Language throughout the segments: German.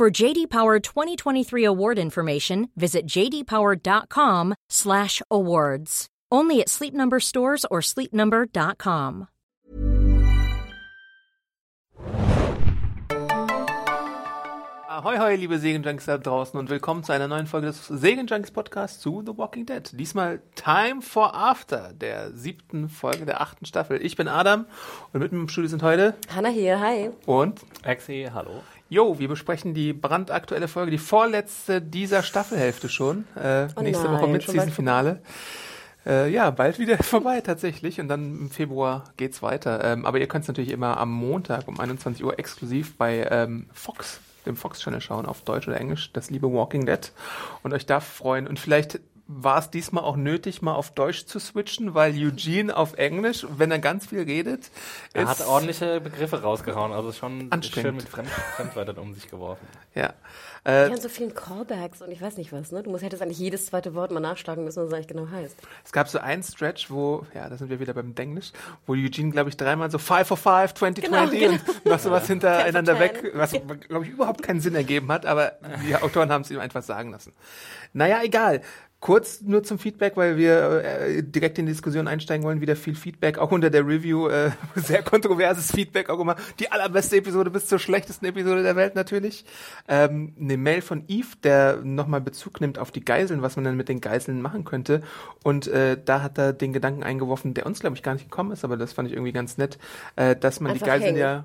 For JD Power 2023 award information, visit jdpower.com/awards. Only at Sleep Number stores or sleepnumber.com. Ahoi, hoi, liebe Segenjunkies da draußen und willkommen zu einer neuen Folge des Segenjunkies Podcasts zu The Walking Dead. Diesmal Time for After, der siebten Folge der achten Staffel. Ich bin Adam und mit mir im Studio sind heute Hanna hier, hi. und Axi, hallo. Jo, wir besprechen die brandaktuelle Folge, die vorletzte dieser Staffelhälfte schon. Äh, Oh nächste nein, Woche mit schon bald Season Finale. Äh, ja, bald wieder vorbei tatsächlich und dann im Februar geht's weiter. Ähm, aber ihr könnt es natürlich immer am Montag um 21 Uhr exklusiv bei ähm, Fox, dem Fox-Channel schauen, auf Deutsch oder Englisch, das liebe Walking Dead und euch da freuen. Und vielleicht war es diesmal auch nötig, mal auf Deutsch zu switchen, weil Eugene auf Englisch, wenn er ganz viel redet, Er ist- hat ordentliche Begriffe rausgehauen, also schon Anstrengend. schön mit Fremd Fremdwörtern um sich geworfen. Ja. Die Äh, haben so vielen Callbacks und ich weiß nicht was, ne? Du musst, hättest eigentlich jedes zweite Wort mal nachschlagen müssen, was es eigentlich genau heißt. Es gab so einen Stretch, wo, ja, da sind wir wieder beim Denglisch, wo Eugene, glaube ich, dreimal so 5 for 5, 20, Genau, 20 genau. und noch sowas hintereinander 10 for weg, was, glaube ich, überhaupt keinen Sinn ergeben hat, aber die Autoren haben es ihm einfach sagen lassen. Naja, egal. Kurz nur zum Feedback, weil wir äh, direkt in die Diskussion einsteigen wollen. Wieder viel Feedback, auch unter der Review. Äh, sehr kontroverses Feedback, auch immer die allerbeste Episode bis zur schlechtesten Episode der Welt natürlich. Ähm, eine Mail von Eve, der nochmal Bezug nimmt auf die Geiseln, was man dann mit den Geiseln machen könnte. Und äh, da hat er den Gedanken eingeworfen, der uns, glaube ich, gar nicht gekommen ist, aber das fand ich irgendwie ganz nett, äh, dass man Einfach die Geiseln hängen. ja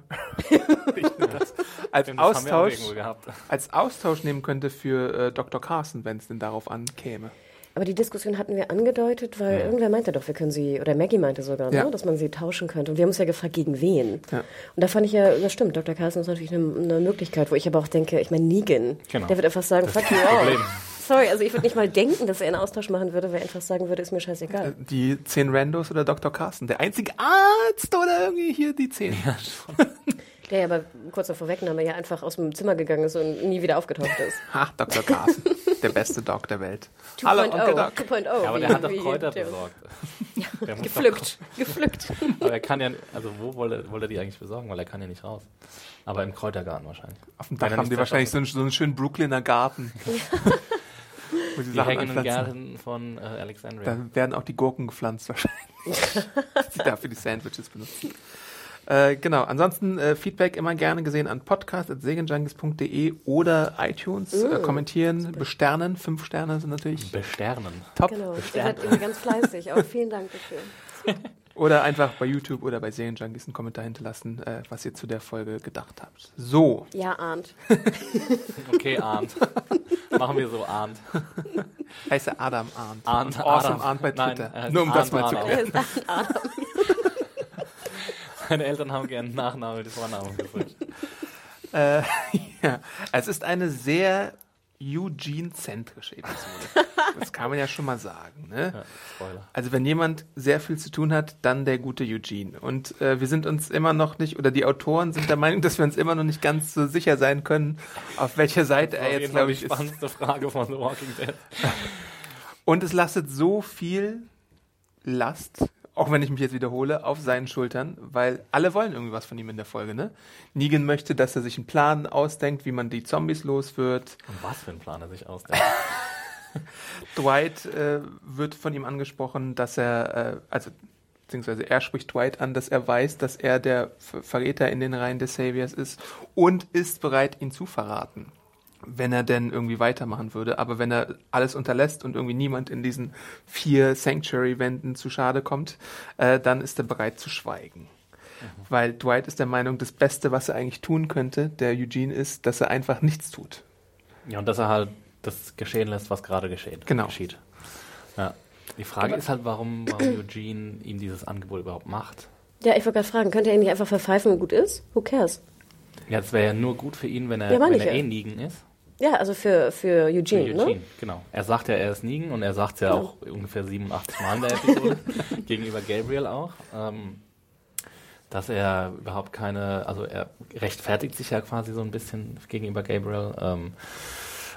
als Austausch irgendwo gehabt. als Austausch nehmen könnte für äh, Dr. Carson, wenn es denn darauf ankäme. Aber die Diskussion hatten wir angedeutet, weil irgendwer meinte doch, wir können sie, oder Maggie meinte sogar, Ja. ne, dass man sie tauschen könnte. Und wir haben uns ja gefragt, gegen wen. Ja. Und da fand ich ja, das stimmt, Dr. Carson ist natürlich eine, eine Möglichkeit, wo ich aber auch denke, ich meine, Negan, Genau. der wird einfach sagen, fuck you all. Sorry, also ich würde nicht mal denken, dass er einen Austausch machen würde, weil er einfach sagen würde, ist mir Äh, scheißegal. Die zehn Randos oder Dr. Carson, der einzige Arzt oder irgendwie hier die zehn. Der ja aber kurz davor Wegnahme ja einfach aus dem Zimmer gegangen ist und nie wieder aufgetaucht ist. Ha, Dr. Carson, der beste Doc der Welt. Hallo, Onkel 2.0, Doc. 2.0. Ja, aber der hat doch Kräuter besorgt. Der muss Gepflückt, gepflückt. Aber er kann ja, also wo wollte, er- wollte er die eigentlich besorgen? Weil er kann ja nicht raus. Aber im Kräutergarten wahrscheinlich. Auf dem Dach haben die wahrscheinlich so einen, so einen schönen Brooklyner Garten. wo sie Die Sachen hängenden anpflanzen. Gärten von äh, Alexandria. Da werden auch die Gurken gepflanzt wahrscheinlich. die dafür die Sandwiches benutzen. Äh, genau, ansonsten äh, Feedback immer gerne gesehen an podcast.segenjunkies.de oder iTunes. Äh, kommentieren, besternen. Fünf Sterne sind natürlich Besternen. top. Genau, ihr Bestern. seid irgendwie ganz fleißig, aber vielen Dank dafür. Oder einfach bei YouTube oder bei Serienjunkies einen Kommentar hinterlassen, äh, was ihr zu der Folge gedacht habt. So, Ja, Arndt. Okay, Arndt. Machen wir so Arndt. heiße Adam Arndt. Arndt, awesome Adam. Arndt bei Nein, Twitter. er heißt Nur um das Arndt mal zu Adam. klären. Ist. Meine Eltern haben gerne Nachname die Vornamen gewünscht. Äh, ja, es ist eine sehr Eugene-zentrische Episode. Das kann man ja schon mal sagen. Ne? Ja. Also wenn jemand sehr viel zu tun hat, dann der gute Eugene. Und äh, wir sind uns immer noch nicht, oder die Autoren sind der Meinung, dass wir uns immer noch nicht ganz so sicher sein können, auf welcher Seite er jetzt, glaube die ich, ist. spannendste Frage von The Walking Dead. Und es lastet so viel Last, auch wenn ich mich jetzt wiederhole, auf seinen Schultern, weil alle wollen irgendwie was von ihm in der Folge, ne? Negan möchte, dass er sich einen Plan ausdenkt, wie man die Zombies los wird. Und was für ein Plan er sich ausdenkt. Dwight äh, wird von ihm angesprochen, dass er, äh, also beziehungsweise er spricht Dwight an, dass er weiß, dass er der Ver Verräter in den Reihen des Saviors ist und ist bereit, ihn zu verraten, wenn er denn irgendwie weitermachen würde. Aber wenn er alles unterlässt und irgendwie niemand in diesen vier Sanctuary-Wänden zu Schade kommt, äh, dann ist er bereit zu schweigen. Weil Dwight ist der Meinung, das Beste, was er eigentlich tun könnte, der Eugene, ist, dass er einfach nichts tut. Ja, und dass er halt das geschehen lässt, was gerade geschieht. Genau. geschieht. Ja. Die Frage ist halt, warum, warum Eugene ihm dieses Angebot überhaupt macht. Ja, ich wollte gerade fragen, könnte er ihn nicht einfach verpfeifen und gut ist? Who cares? Ja, es wäre ja nur gut für ihn, wenn er, Ja, wenn er ja. eh Negan ist. Ja, also für, für Eugene, Für Eugene, ne? genau. Er sagt ja, er ist Negan und er sagt ja auch ungefähr 87 Mal in der Episode, gegenüber Gabriel auch, ähm, dass er überhaupt keine, also er rechtfertigt sich ja quasi so ein bisschen gegenüber Gabriel, ähm,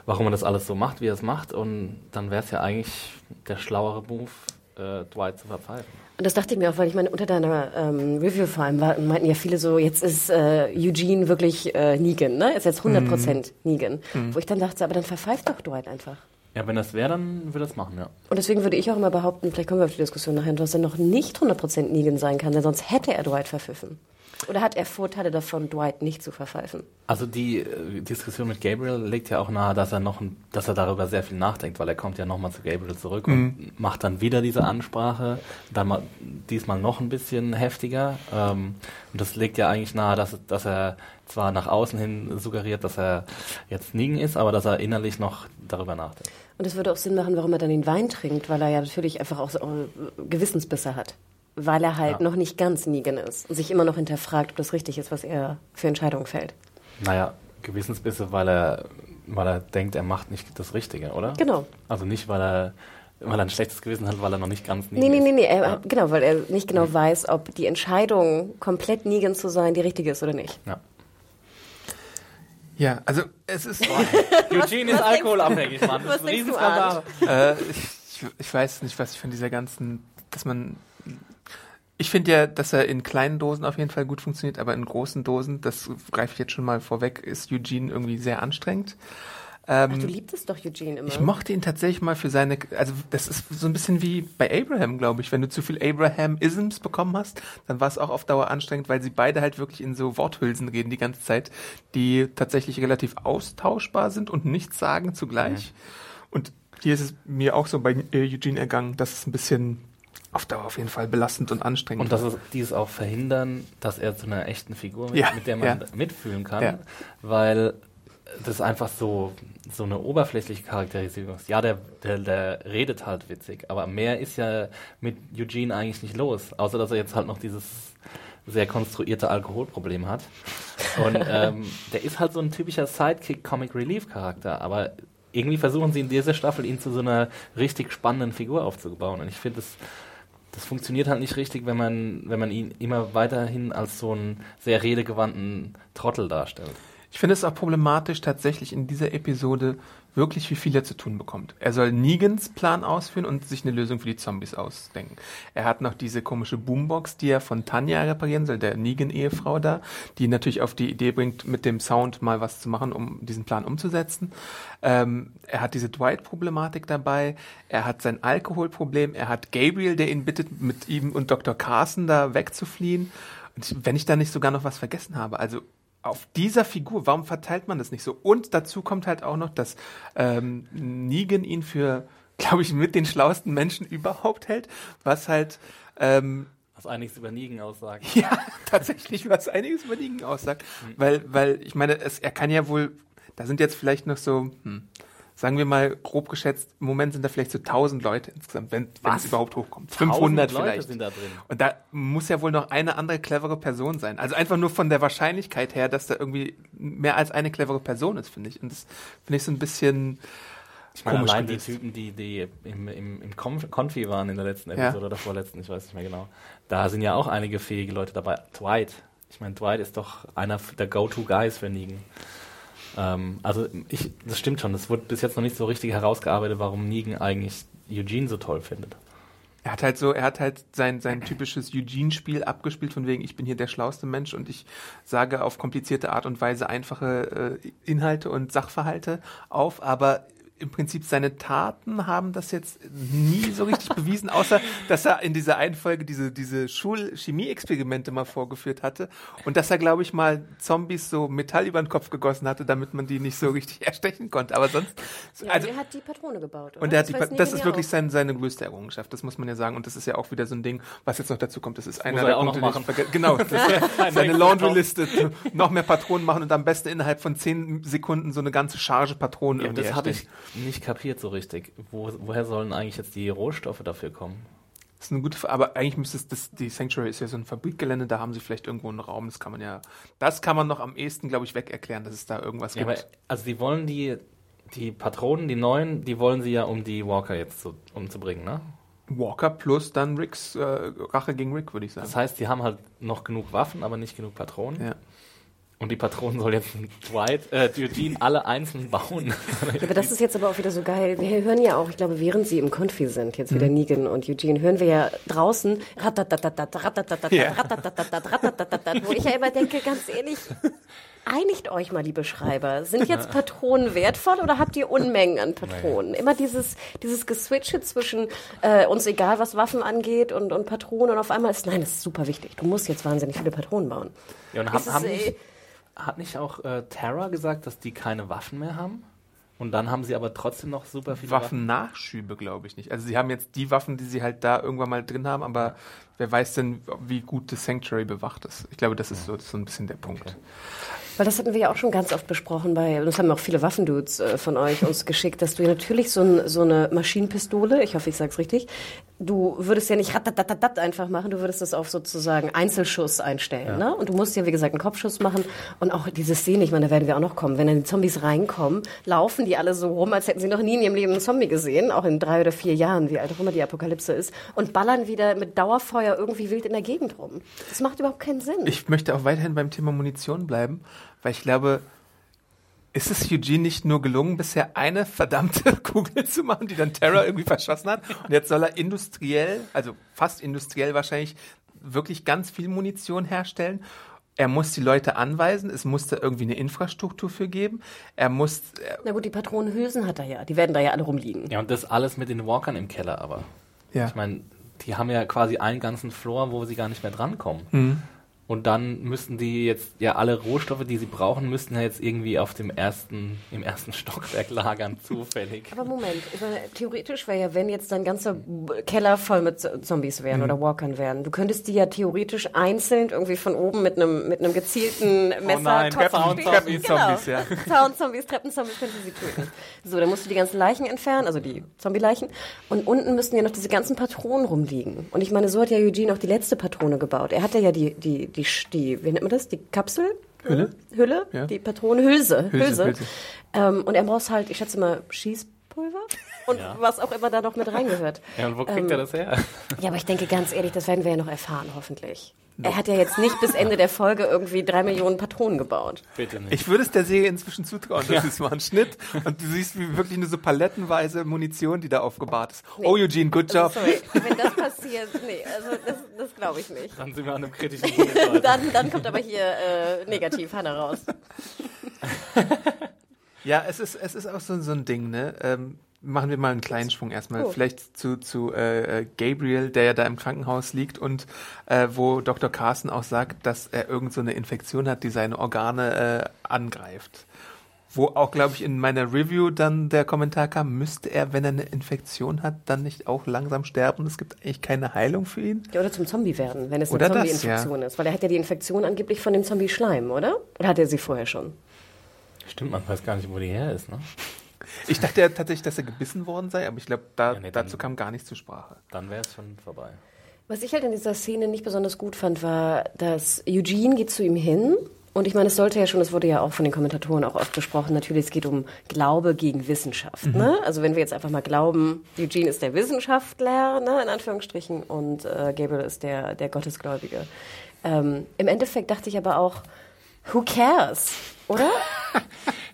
warum er das alles so macht, wie er es macht und dann wäre es ja eigentlich der schlauere Move, äh, Dwight zu verpfeifen. Und das dachte ich mir auch, weil ich meine, unter deiner ähm, Review vor allem war, meinten ja viele so, jetzt ist äh, Eugene wirklich äh, Negan, ne? Ist jetzt 100% Negan. Wo ich dann dachte, aber dann verpfeift doch Dwight einfach. Ja, wenn das wäre, dann würde er es machen, ja. Und deswegen würde ich auch immer behaupten, vielleicht kommen wir auf die Diskussion nachher, dass er noch nicht 100% Negan sein kann, denn sonst hätte er Dwight verpfiffen. Oder hat er Vorteile davon, Dwight nicht zu verpfeifen? Also die äh, Diskussion mit Gabriel legt ja auch nahe, dass er noch, dass er darüber sehr viel nachdenkt, weil er kommt ja nochmal zu Gabriel zurück und macht dann wieder diese Ansprache, dann mal, diesmal noch ein bisschen heftiger. Ähm, und das legt ja eigentlich nahe, dass, dass er zwar nach außen hin suggeriert, dass er jetzt Negan ist, aber dass er innerlich noch darüber nachdenkt. Und es würde auch Sinn machen, warum er dann den Wein trinkt, weil er ja natürlich einfach auch so äh, Gewissensbisse hat. Weil er halt Ja. noch nicht ganz Negan ist und sich immer noch hinterfragt, ob das richtig ist, was er für Entscheidungen fällt. Naja, Gewissensbisse, weil er, weil er denkt, er macht nicht das Richtige, oder? Genau. Also nicht, weil er, weil er ein schlechtes Gewissen hat, weil er noch nicht ganz Nee, Negan nee, ist. nee, nee, er, Ja. genau, weil er nicht genau weiß, ob die Entscheidung, komplett Negan zu sein, die richtige ist oder nicht. Ja. Ja, also es ist. Eugene ist alkoholabhängig, Mann. Das was ist ein Riesenskandal. äh, ich, ich weiß nicht, was ich von dieser ganzen, dass man. Ich finde ja, dass er in kleinen Dosen auf jeden Fall gut funktioniert, aber in großen Dosen, das greife ich jetzt schon mal vorweg, ist Eugene irgendwie sehr anstrengend. Ähm, Ach, du liebtest doch Eugene immer. ich mochte ihn tatsächlich mal für seine, also das ist so ein bisschen wie bei Abraham, glaube ich. Wenn du zu viel Abraham-Isms bekommen hast, dann war es auch auf Dauer anstrengend, weil sie beide halt wirklich in so Worthülsen reden die ganze Zeit, die tatsächlich relativ austauschbar sind und nichts sagen zugleich. Und hier ist es mir auch so bei Eugene ergangen, dass es ein bisschen auf Dauer auf jeden Fall belastend und anstrengend Und dass es dieses auch verhindern, dass er zu einer echten Figur wird, Ja, mit der man ja. mitfühlen kann, Ja. weil das einfach so, so eine oberflächliche Charakterisierung ist. Ja, der, der, der redet halt witzig, aber mehr ist ja mit Eugene eigentlich nicht los, außer dass er jetzt halt noch dieses sehr konstruierte Alkoholproblem hat. Und ähm, der ist halt so ein typischer Sidekick-Comic-Relief-Charakter, aber irgendwie versuchen sie in dieser Staffel ihn zu so einer richtig spannenden Figur aufzubauen. Und ich finde, das, das funktioniert halt nicht richtig, wenn man, wenn man ihn immer weiterhin als so einen sehr redegewandten Trottel darstellt. Ich finde es auch problematisch, tatsächlich in dieser Episode wirklich, wie viel er zu tun bekommt. Er soll Negans Plan ausführen und sich eine Lösung für die Zombies ausdenken. Er hat noch diese komische Boombox, die er von Tanja reparieren soll, der Negan-Ehefrau da, die natürlich auf die Idee bringt, mit dem Sound mal was zu machen, um diesen Plan umzusetzen. Ähm, er hat diese Dwight-Problematik dabei. Er hat sein Alkoholproblem. Er hat Gabriel, der ihn bittet, mit ihm und Dr. Carson da wegzufliehen. Und wenn ich da nicht sogar noch was vergessen habe, also auf dieser Figur, warum verteilt man das nicht so? Und dazu kommt halt auch noch, dass ähm, Negan ihn für, glaube ich, mit den schlauesten Menschen überhaupt hält, was halt ähm, Was einiges über Negan aussagt. ja tatsächlich was einiges über Negan aussagt, weil, weil ich meine, es, er kann ja wohl, da sind jetzt vielleicht noch so, hm, sagen wir mal grob geschätzt, im Moment sind da vielleicht so 1000 Leute insgesamt, wenn, es überhaupt hochkommt. 1000 500 Leute vielleicht. sind da drin. Und da muss ja wohl noch eine andere clevere Person sein. Also einfach nur von der Wahrscheinlichkeit her, dass da irgendwie mehr als eine clevere Person ist, finde ich. Und das finde ich so ein bisschen Ich meine, allein die. Typen, die, die im, im, im Conf Confi waren in der letzten Ja. Episode oder vorletzten, ich weiß nicht mehr genau. Da sind ja auch einige fähige Leute dabei. Dwight. Ich meine, Dwight ist doch einer der Go-To-Guys für Negan. Ähm, also, ich, das stimmt schon. Es wurde bis jetzt noch nicht so richtig herausgearbeitet, warum Negan eigentlich Eugene so toll findet. Er hat halt so, er hat halt sein, sein typisches Eugene-Spiel abgespielt, von wegen, ich bin hier der schlauste Mensch und ich sage auf komplizierte Art und Weise einfache äh, Inhalte und Sachverhalte auf, aber im Prinzip seine Taten haben das jetzt nie so richtig bewiesen, außer dass er in dieser einen Folge diese, diese Schul-Chemie-Experimente mal vorgeführt hatte und dass er, glaube ich, mal Zombies so Metall über den Kopf gegossen hatte, damit man die nicht so richtig erstechen konnte. Aber sonst, Ja, also er hat die Patrone gebaut. Oder? und er hat die, weiß Pa- das ist wirklich sein, seine größte Errungenschaft, das muss man ja sagen. Und das ist ja auch wieder so ein Ding, was jetzt noch dazu kommt. Das ist einer muss er der noch Punkte, die ich machen. verge- Genau, das ist seine Laundry-Liste. noch mehr Patronen machen und am besten innerhalb von zehn Sekunden so eine ganze Charge Patronen Ja, irgendwie das habe ich. Nicht kapiert so richtig. Wo, woher sollen eigentlich jetzt die Rohstoffe dafür kommen? Das ist eine gute Frage, aber eigentlich müsste es, das, die Sanctuary ist ja so ein Fabrikgelände, da haben sie vielleicht irgendwo einen Raum, das kann man ja, das kann man noch am ehesten, glaube ich, weg erklären, dass es da irgendwas Ja, aber, gibt. also die wollen die, die Patronen, die neuen, die wollen sie ja, um die Walker jetzt zu, umzubringen, ne? Walker plus dann Ricks, äh, Rache gegen Rick, würde ich sagen. Das heißt, die haben halt noch genug Waffen, aber nicht genug Patronen. ja. Und die Patronen soll jetzt Dwight, äh, Eugene alle einzeln bauen. Aber das ist jetzt aber auch wieder so geil. Wir hören ja auch, ich glaube, während sie im Konfi sind, jetzt wieder Negan und Eugene, hören wir ja draußen wo ich ja immer denke, ganz ehrlich, einigt euch mal, liebe Schreiber. Sind jetzt Patronen wertvoll oder habt ihr Unmengen an Patronen? Immer dieses, dieses Geswitche zwischen äh, uns egal, was Waffen angeht und, und Patronen und auf einmal ist, nein, das ist super wichtig. Du musst jetzt wahnsinnig viele Patronen bauen. Ja, und haben, haben äh, nicht, hat nicht auch äh, Terra gesagt, dass die keine Waffen mehr haben? Und dann haben sie aber trotzdem noch super viele Waffen. Waffennachschübe, glaube ich nicht. Also sie haben jetzt die Waffen, die sie halt da irgendwann mal drin haben, aber wer weiß denn, wie gut das Sanctuary bewacht ist. Ich glaube, das ist so, das ist so ein bisschen der Punkt. Weil das hatten wir ja auch schon ganz oft besprochen bei, und das haben auch viele Waffendudes äh, von euch uns geschickt, dass du ja natürlich so, ein, so eine Maschinenpistole, ich hoffe, ich sag's richtig, du würdest ja nicht ratatatatat einfach machen, du würdest das auf sozusagen Einzelschuss einstellen, ne? Und du musst ja, wie gesagt, einen Kopfschuss machen und auch diese Szene, ich meine, da werden wir auch noch kommen, wenn dann die Zombies reinkommen, laufen die alle so rum, als hätten sie noch nie in ihrem Leben einen Zombie gesehen, auch in drei oder vier Jahren, wie alt auch immer die Apokalypse ist, und ballern wieder mit Dauerfeuer irgendwie wild in der Gegend rum. Das macht überhaupt keinen Sinn. Ich möchte auch weiterhin beim Thema Munition bleiben, weil ich glaube, ist es Eugene nicht nur gelungen, bisher eine verdammte Kugel zu machen, die dann Terra irgendwie verschossen hat? Und jetzt soll er industriell, also fast industriell wahrscheinlich, wirklich ganz viel Munition herstellen. Er muss die Leute anweisen, es muss da irgendwie eine Infrastruktur für geben. Er muss, er, Na gut, die Patronenhülsen hat er ja. Die werden da ja alle rumliegen. Ja, und das alles mit den Walkern im Keller aber. ja. Ich meine, die haben ja quasi einen ganzen Floor, wo sie gar nicht mehr drankommen. Und dann müssten die jetzt, ja, alle Rohstoffe, die sie brauchen, müssten ja jetzt irgendwie auf dem ersten, im ersten Stockwerk lagern, zufällig. Aber Moment, ich meine, theoretisch wäre ja, wenn jetzt dein ganzer Keller voll mit Zombies wären oder Walkern wären, du könntest die ja theoretisch einzeln irgendwie von oben mit einem mit einem gezielten Messer nein, Topf Treppen- stehen. Treppenzombies, ja. Zaunzombies, Treppenzombies könnten sie töten. So, dann musst du die ganzen Leichen entfernen, also die Zombie-Leichen. Und unten müssten ja noch diese ganzen Patronen rumliegen. Und ich meine, so hat ja Eugene auch die letzte Patrone gebaut. Er hatte ja die, die, die, die wie nennt man das? Die Kapsel? Hülle? Hülle? Ja. Die Patronenhülse. Hülse, Hülse. Hülse. Ähm, und er braucht halt, ich schätze mal, Schießpulver? Und Ja. was auch immer da noch mit reingehört. Ja, und wo kriegt Ähm, er das her? Ja, aber ich denke ganz ehrlich, das werden wir ja noch erfahren, hoffentlich. Er hat ja jetzt nicht bis Ende der Folge irgendwie drei Millionen Patronen gebaut. Bitte nicht. Ich würde es der Serie inzwischen zutrauen, dass sie es mal einen Schnitt und du siehst wie wirklich nur so palettenweise Munition, die da aufgebahrt ist. Oh, Eugene, good job. Sorry, wenn das passiert, nee, also das, das glaube ich nicht. dann sind wir an einem kritischen Punkt. Dann, dann kommt aber hier äh, negativ Hanna raus. Ja, es ist, es ist auch so, so ein Ding, ne? Ähm, machen wir mal einen kleinen Sprung erstmal. Oh. Vielleicht zu, zu äh, äh, Gabriel, der ja da im Krankenhaus liegt und äh, wo Dr. Carson auch sagt, dass er irgend so eine Infektion hat, die seine Organe äh, angreift. Wo auch, glaube ich, in meiner Review dann der Kommentar kam, müsste er, wenn er eine Infektion hat, dann nicht auch langsam sterben? Es gibt eigentlich keine Heilung für ihn. Ja, oder zum Zombie werden, wenn es eine Zombie-Infektion ist. Weil er hat ja die Infektion angeblich von dem Zombie-Schleim, oder? Oder hat er sie vorher schon? Stimmt, man weiß gar nicht, wo die her ist, ne? Ich dachte ja tatsächlich, dass er gebissen worden sei, aber ich glaube, da, Ja, nee, dazu kam gar nichts zur Sprache. Dann wäre es schon vorbei. Was ich halt in dieser Szene nicht besonders gut fand, war, dass Eugene geht zu ihm hin. Und ich meine, es sollte ja schon, es wurde ja auch von den Kommentatoren auch oft besprochen, natürlich, es geht um Glaube gegen Wissenschaft. Ne? Also wenn wir jetzt einfach mal glauben, Eugene ist der Wissenschaftler, ne, in Anführungsstrichen, und äh, Gabriel ist der, der Gottesgläubige. Ähm, Im Endeffekt dachte ich aber auch, who cares? Oder?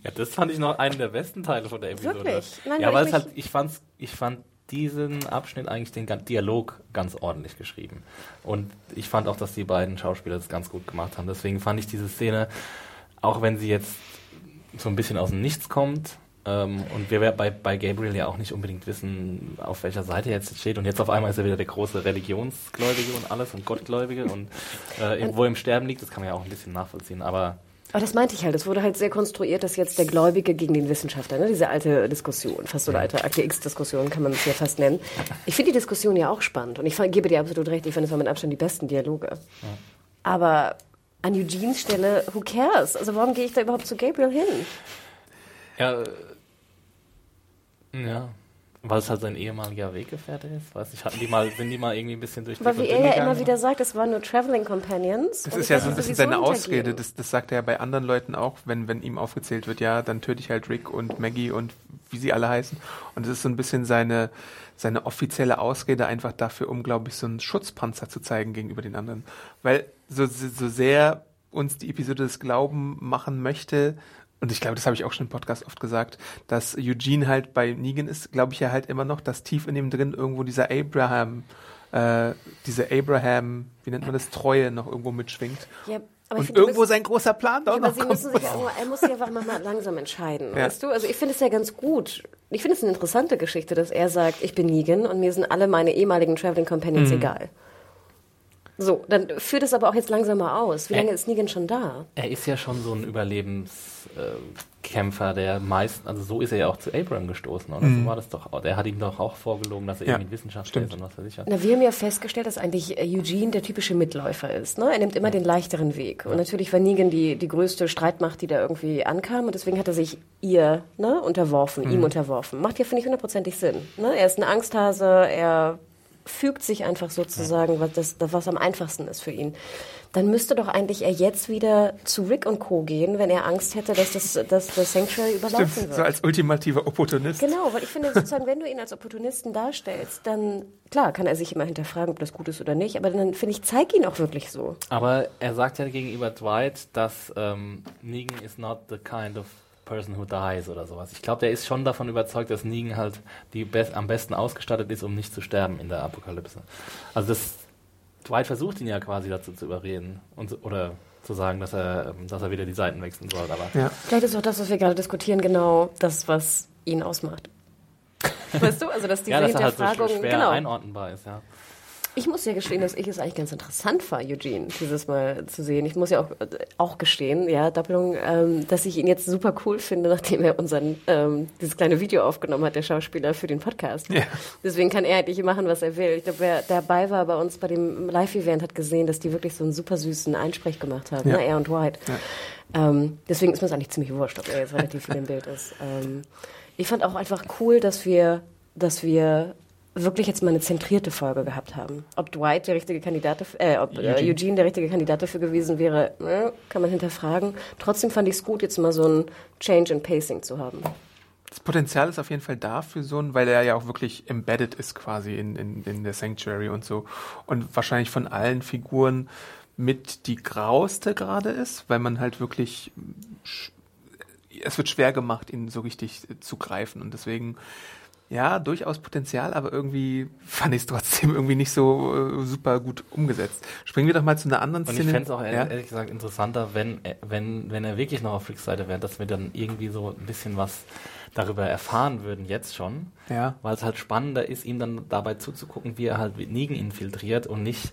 Ja, das fand ich noch einen der besten Teile von der Episode. Wirklich? Nein, ja, weil es halt, ich fand's, ich fand diesen Abschnitt eigentlich den Dialog ganz ordentlich geschrieben. Und ich fand auch, dass die beiden Schauspieler das ganz gut gemacht haben. Deswegen fand ich diese Szene, auch wenn sie jetzt so ein bisschen aus dem Nichts kommt, ähm, und wir bei, bei Gabriel ja auch nicht unbedingt wissen, auf welcher Seite er jetzt steht. Und jetzt auf einmal ist er wieder der große Religionsgläubige und alles und Gottgläubige und äh, wo er im Sterben liegt, das kann man ja auch ein bisschen nachvollziehen. Aber Aber das meinte ich halt. Es wurde halt sehr konstruiert, dass jetzt der Gläubige gegen den Wissenschaftler, ne? diese alte Diskussion, fast so eine alte Akte X-Diskussion kann man es ja fast nennen. Ich finde die Diskussion ja auch spannend und ich gebe dir absolut recht, ich finde es war mit Abstand die besten Dialoge. Aber an Eugenes Stelle, who cares? Also warum gehe ich da überhaupt zu Gabriel hin? Ja, ja. Weil es halt sein ehemaliger Weggefährte ist. Weiß nicht, hatten die mal, sind die mal irgendwie ein bisschen durch Aber wie er ja immer wieder sagt, es waren nur Traveling Companions. Das ist ja so ein bisschen seine Ausrede. Das, das sagt er ja bei anderen Leuten auch, wenn, wenn ihm aufgezählt wird, ja, dann töte ich halt Rick und Maggie und wie sie alle heißen. Und es ist so ein bisschen seine, seine offizielle Ausrede einfach dafür, um, glaube ich, so einen Schutzpanzer zu zeigen gegenüber den anderen. Weil so, so sehr uns die Episode des Glauben machen möchte, und ich glaube, das habe ich auch schon im Podcast oft gesagt, dass Eugene halt bei Negan ist, glaube ich ja halt immer noch, dass tief in ihm drin irgendwo dieser Abraham, äh, diese Abraham, wie nennt man das, Treue noch irgendwo mitschwingt. Ja, aber und find, irgendwo bist, sein großer Plan doch ja, noch kommt. Sich, er muss sich einfach mal langsam entscheiden, ja. weißt du? Also ich finde es ja ganz gut. Ich finde es eine interessante Geschichte, dass er sagt, ich bin Negan und mir sind alle meine ehemaligen Traveling Companions mhm. egal. So, dann führt es aber auch jetzt langsam mal aus. Wie lange ist Negan schon da? Er ist ja schon so ein Überlebenskämpfer, äh, der meist, also so ist er ja auch zu Abraham gestoßen, oder? Mhm. So war das doch auch. Der hat ihm doch auch vorgelogen, dass er ja, irgendwie Wissenschaftler ist und was weiß ich Na, wir haben ja festgestellt, dass eigentlich äh, Eugene der typische Mitläufer ist. Ne? Er nimmt immer ja. den leichteren Weg. Und natürlich war Negan die, die größte Streitmacht, die da irgendwie ankam. Und deswegen hat er sich ihr ne, unterworfen, mhm. ihm unterworfen. Macht ja, finde ich, hundertprozentig Sinn. Ne? Er ist ein Angsthase, er fügt sich einfach sozusagen, was, das, was am einfachsten ist für ihn. Dann müsste doch eigentlich er jetzt wieder zu Rick und Co. gehen, wenn er Angst hätte, dass das, dass das Sanctuary überlaufen Stimmt, wird. So als ultimativer Opportunist. Genau, weil ich finde sozusagen, wenn du ihn als Opportunisten darstellst, dann, klar, kann er sich immer hinterfragen, ob das gut ist oder nicht, aber dann finde ich, zeig ihn auch wirklich so. Aber er sagt ja gegenüber Dwight, dass ähm, Negan is not the kind of Person Who Dies oder sowas. Ich glaube, der ist schon davon überzeugt, dass Negan halt die be am besten ausgestattet ist, um nicht zu sterben in der Apokalypse. Also das Dwight versucht ihn ja quasi dazu zu überreden und, oder zu sagen, dass er, ähm, dass er wieder die Seiten wechseln soll. Aber ja. Vielleicht ist auch das, was wir gerade diskutieren, genau das, was ihn ausmacht. Weißt du, also dass diese ja, dass Hinterfragung er halt so schwer genau. einordnbar ist, ja. Ich muss ja gestehen, dass ich es eigentlich ganz interessant war, Eugene dieses Mal zu sehen. Ich muss ja auch, auch gestehen, ja, Doppelung, ähm, dass ich ihn jetzt super cool finde, nachdem er unseren, ähm, dieses kleine Video aufgenommen hat, der Schauspieler für den Podcast. Ja. Deswegen kann er eigentlich machen, was er will. Ich glaube, wer dabei war bei uns bei dem Live-Event, hat gesehen, dass die wirklich so einen super süßen Einsprech gemacht haben, ja. ne, er und White. Ja. Ähm, deswegen ist mir es eigentlich ziemlich wurscht, ob er jetzt relativ viel im Bild ist. Ähm, ich fand auch einfach cool, dass wir dass wir wirklich jetzt mal eine zentrierte Folge gehabt haben. Ob Dwight der richtige Kandidat, äh, ob Eugene. Äh, Eugene der richtige Kandidat dafür gewesen wäre, äh, kann man hinterfragen. Trotzdem fand ich es gut, jetzt mal so ein Change in Pacing zu haben. Das Potenzial ist auf jeden Fall da für so einen, weil er ja auch wirklich embedded ist quasi in, in, in der Sanctuary und so. Und wahrscheinlich von allen Figuren mit die grauste gerade ist, weil man halt wirklich es wird schwer gemacht, ihn so richtig zu greifen. Und deswegen ja, durchaus Potenzial, aber irgendwie fand ich es trotzdem irgendwie nicht so äh, super gut umgesetzt. Springen wir doch mal zu einer anderen Szene. Und ich fände es auch ehrlich, ja? ehrlich gesagt interessanter, wenn, wenn, wenn er wirklich noch auf Ricks Seite wäre, dass wir dann irgendwie so ein bisschen was darüber erfahren würden, jetzt schon. Ja. Weil es halt spannender ist, ihm dann dabei zuzugucken, wie er halt Negan infiltriert und nicht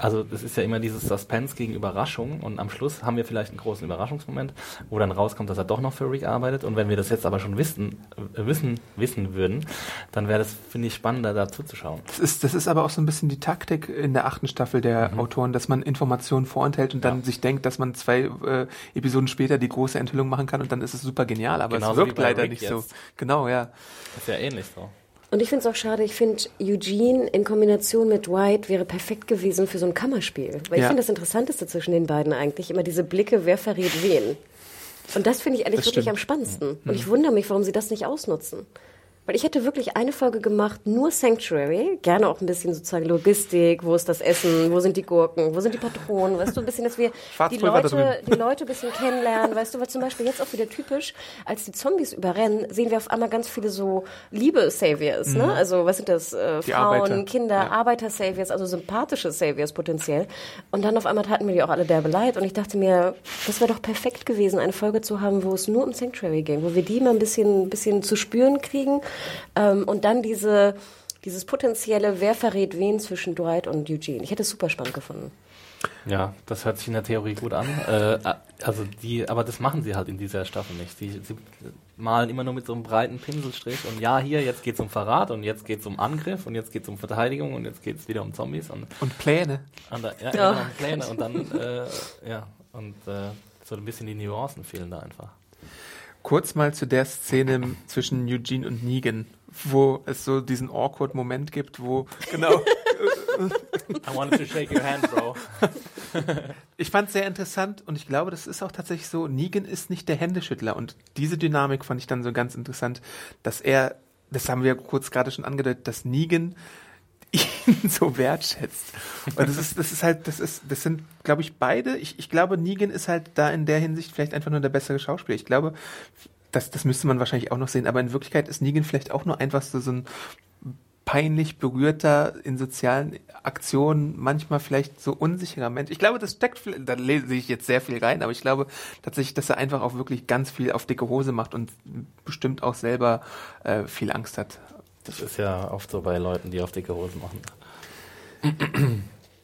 also das ist ja immer dieses Suspense gegen Überraschung und am Schluss haben wir vielleicht einen großen Überraschungsmoment, wo dann rauskommt, dass er doch noch für Rick arbeitet und wenn wir das jetzt aber schon wissen, äh, wissen, wissen würden, dann wäre das, finde ich, spannender da zuzuschauen. Das ist, das ist aber auch so ein bisschen die Taktik in der achten Staffel der mhm. Autoren, dass man Informationen vorenthält und dann ja. sich denkt, dass man zwei äh, Episoden später die große Enthüllung machen kann und dann ist es super genial, aber Genauso es wirkt leider Rick nicht jetzt. so. Genau, ja. Das ist ja ähnlich so. Und ich finde es auch schade, ich finde, Eugene in Kombination mit Dwight wäre perfekt gewesen für so ein Kammerspiel. Weil ja. ich finde das Interessanteste zwischen den beiden eigentlich immer diese Blicke, wer verrät wen. Und das finde ich ehrlich das wirklich stimmt. am spannendsten. Mhm. Und ich wundere mich, warum sie das nicht ausnutzen. Weil ich hätte wirklich eine Folge gemacht, nur Sanctuary, gerne auch ein bisschen sozusagen Logistik, wo ist das Essen, wo sind die Gurken, wo sind die Patronen, weißt du, ein bisschen, dass wir die Leute, die Leute ein bisschen kennenlernen, weißt du, weil zum Beispiel jetzt auch wieder typisch, als die Zombies überrennen, sehen wir auf einmal ganz viele so Liebe-Saviors, ne? mhm. ne? Also, was sind das? Äh, Frauen, Arbeiter. Kinder, ja. Arbeiter-Saviors, also sympathische Saviors potenziell. Und dann auf einmal hatten wir die auch alle derbe leid und ich dachte mir, das wäre doch perfekt gewesen, eine Folge zu haben, wo es nur um Sanctuary ging, wo wir die mal ein bisschen, ein bisschen zu spüren kriegen ähm, und dann diese, dieses potenzielle, wer verrät wen zwischen Dwight und Eugene. Ich hätte es super spannend gefunden. Ja, das hört sich in der Theorie gut an. Äh, also die, aber das machen sie halt in dieser Staffel nicht. Sie, sie malen immer nur mit so einem breiten Pinselstrich und ja, hier, jetzt geht es um Verrat und jetzt geht es um Angriff und jetzt geht es um Verteidigung und jetzt geht es wieder um Zombies. Und, und Pläne. Und, ja, ja. Genau, Pläne und dann, äh, ja, und äh, so ein bisschen die Nuancen fehlen da einfach. Kurz mal zu der Szene zwischen Eugene und Negan, wo es so diesen awkward Moment gibt, wo genau. I wanted to shake your hand, bro. ich fand es sehr interessant und ich glaube, das ist auch tatsächlich so. Negan ist nicht der Händeschüttler und diese Dynamik fand ich dann so ganz interessant, dass er, das haben wir kurz gerade schon angedeutet, dass Negan ihn so wertschätzt. Und das ist, das ist halt, das ist, das sind, glaube ich, beide. Ich, ich glaube, Negan ist halt da in der Hinsicht vielleicht einfach nur der bessere Schauspieler. Ich glaube, das, das müsste man wahrscheinlich auch noch sehen, aber in Wirklichkeit ist Negan vielleicht auch nur einfach so, so ein peinlich berührter in sozialen Aktionen, manchmal vielleicht so unsicherer Mensch. Ich glaube, das steckt, da lese ich jetzt sehr viel rein, aber ich glaube tatsächlich, dass er einfach auch wirklich ganz viel auf dicke Hose macht und bestimmt auch selber äh, viel Angst hat. Das ist ja oft so bei Leuten, die auf dicke Hose machen.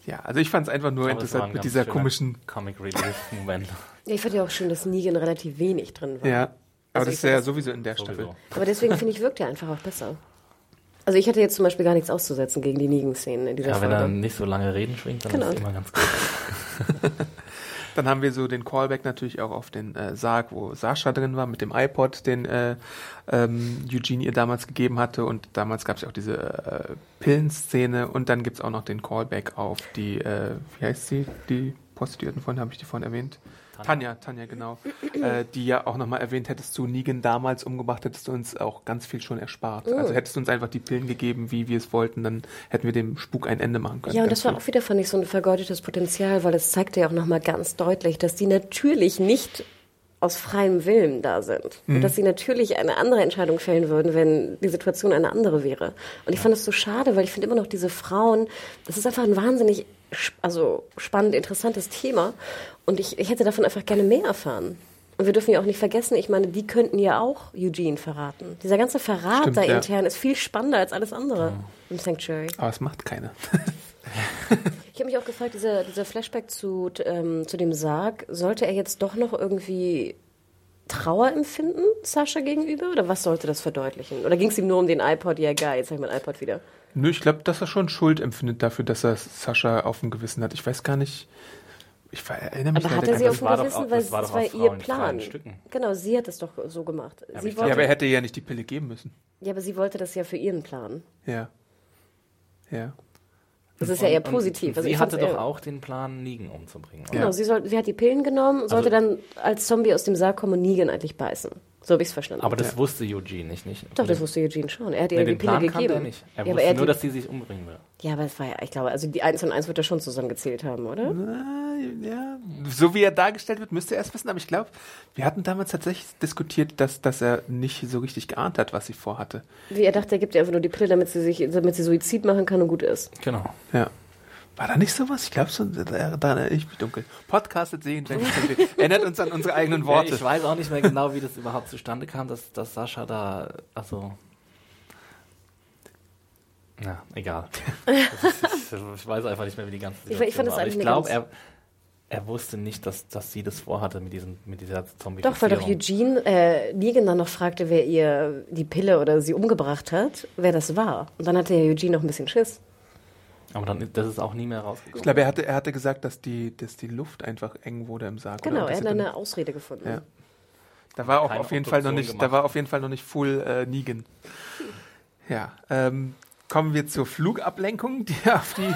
Ja, also ich fand es einfach nur interessant mit dieser komischen. Comic Relief Moment. Ja, ich fand ja auch schön, dass Negan relativ wenig drin war. Ja, aber Also das ist ja sowieso in der Staffel. Sowieso. Aber deswegen finde ich, wirkt er einfach auch besser. Also ich hatte jetzt zum Beispiel gar nichts auszusetzen gegen die Negan-Szenen in dieser Ja, wenn Folge. er nicht so lange Reden schwingt, dann Genau. ist es immer ganz gut. Dann haben wir so den Callback natürlich auch auf den äh, Sarg, wo Sascha drin war mit dem iPod, den äh, ähm, Eugene ihr damals gegeben hatte. Und damals gab es ja auch diese äh, Pillenszene. Und dann gibt's auch noch den Callback auf die, äh, wie heißt sie, die Prostituierten vorhin, habe ich die vorhin erwähnt? Tanja, Tanja, genau. äh, die ja auch nochmal erwähnt, hättest du Negan damals umgebracht, hättest du uns auch ganz viel schon erspart. Also hättest du uns einfach die Pillen gegeben, wie wir es wollten, dann hätten wir dem Spuk ein Ende machen können. Ja, und das war viel. auch wieder, fand ich, so ein vergeudetes Potenzial, weil es zeigte ja auch nochmal ganz deutlich, dass die natürlich nicht aus freiem Willen da sind. Und dass sie natürlich eine andere Entscheidung fällen würden, wenn die Situation eine andere wäre. Und ich fand es so schade, weil ich finde immer noch diese Frauen, das ist einfach ein wahnsinnig also spannend, interessantes Thema. Und ich, ich hätte davon einfach gerne mehr erfahren. Und wir dürfen ja auch nicht vergessen, ich meine, die könnten ja auch Eugene verraten. Dieser ganze Verrat Stimmt, da ja. intern ist viel spannender als alles andere im Sanctuary. Aber es macht keiner. Ich habe mich auch gefragt, dieser, dieser Flashback zu, ähm, zu dem Sarg, sollte er jetzt doch noch irgendwie Trauer empfinden, Sascha gegenüber? Oder was sollte das verdeutlichen? Oder ging es ihm nur um den iPod? Ja, geil, jetzt habe ich mein iPod wieder. Nö, ich glaube, dass er schon Schuld empfindet dafür, dass er Sascha auf dem Gewissen hat. Ich weiß gar nicht. Ich erinnere mich Aber hat er sie auf dem Gewissen? Weil das war es doch war ihr Plan. Genau, sie hat es doch so gemacht. ich- wollte, Ja, aber er hätte ja nicht die Pille geben müssen. ja, aber sie wollte das ja für ihren Plan. Ja. Ja. Das ist ja eher positiv. Und Also sie hatte doch auch den Plan, Negan umzubringen. oder? Genau, sie, soll, sie hat die Pillen genommen, sollte dann als Zombie aus dem Sarg kommen und Negan eigentlich beißen. So habe ich es verstanden. Aber das wusste Eugene nicht. nicht doch, das wusste Eugene schon. Er hat ihr nee, die den Pille Plan gegeben. kannte er nicht. Er ja, aber wusste er nur, die- dass sie sich umbringen will. Ja, aber es war ja, ich glaube, also die 1 und 1 wird er schon zusammengezählt haben, oder? ja. So wie er dargestellt wird, müsste er es wissen. Aber ich glaube, wir hatten damals tatsächlich diskutiert, dass, dass er nicht so richtig geahnt hat, was sie vorhatte. Wie er dachte, er gibt ihr einfach nur die Pille, damit sie sich, damit sie Suizid machen kann und gut ist. Genau. Ja. War da nicht sowas? Ich glaube, so, da, da erinnere ich mich dunkel. Podcastet sehen, Jenny. Erinnert uns an unsere eigenen Ja, Worte. ich weiß auch nicht mehr genau, wie das überhaupt zustande kam, dass, dass Sascha da, also. Na, egal. Ist, ich, ich weiß einfach nicht mehr, wie die ganze Ich- ich fand Situation das war. Ich glaube, er, er wusste nicht, dass, dass sie das vorhatte mit, diesem, mit dieser zombie Doch, weil doch Eugene äh, Negan dann noch fragte, wer ihr die Pille oder sie umgebracht hat, wer das war. Und dann hatte ja Eugene noch ein bisschen Schiss. Aber dann, das ist auch nie mehr Ich rausgekommen. glaube, er hatte, er hatte gesagt, dass die, dass die Luft einfach eng wurde im Sarg. Genau, oder? er hat eine Ausrede gefunden. Ja. Da war auch Keine auf jeden Fall noch nicht, da gemacht. war auf jeden Fall noch nicht full äh, Negan. Ja, ähm, kommen wir zur Flugablenkung, die auf die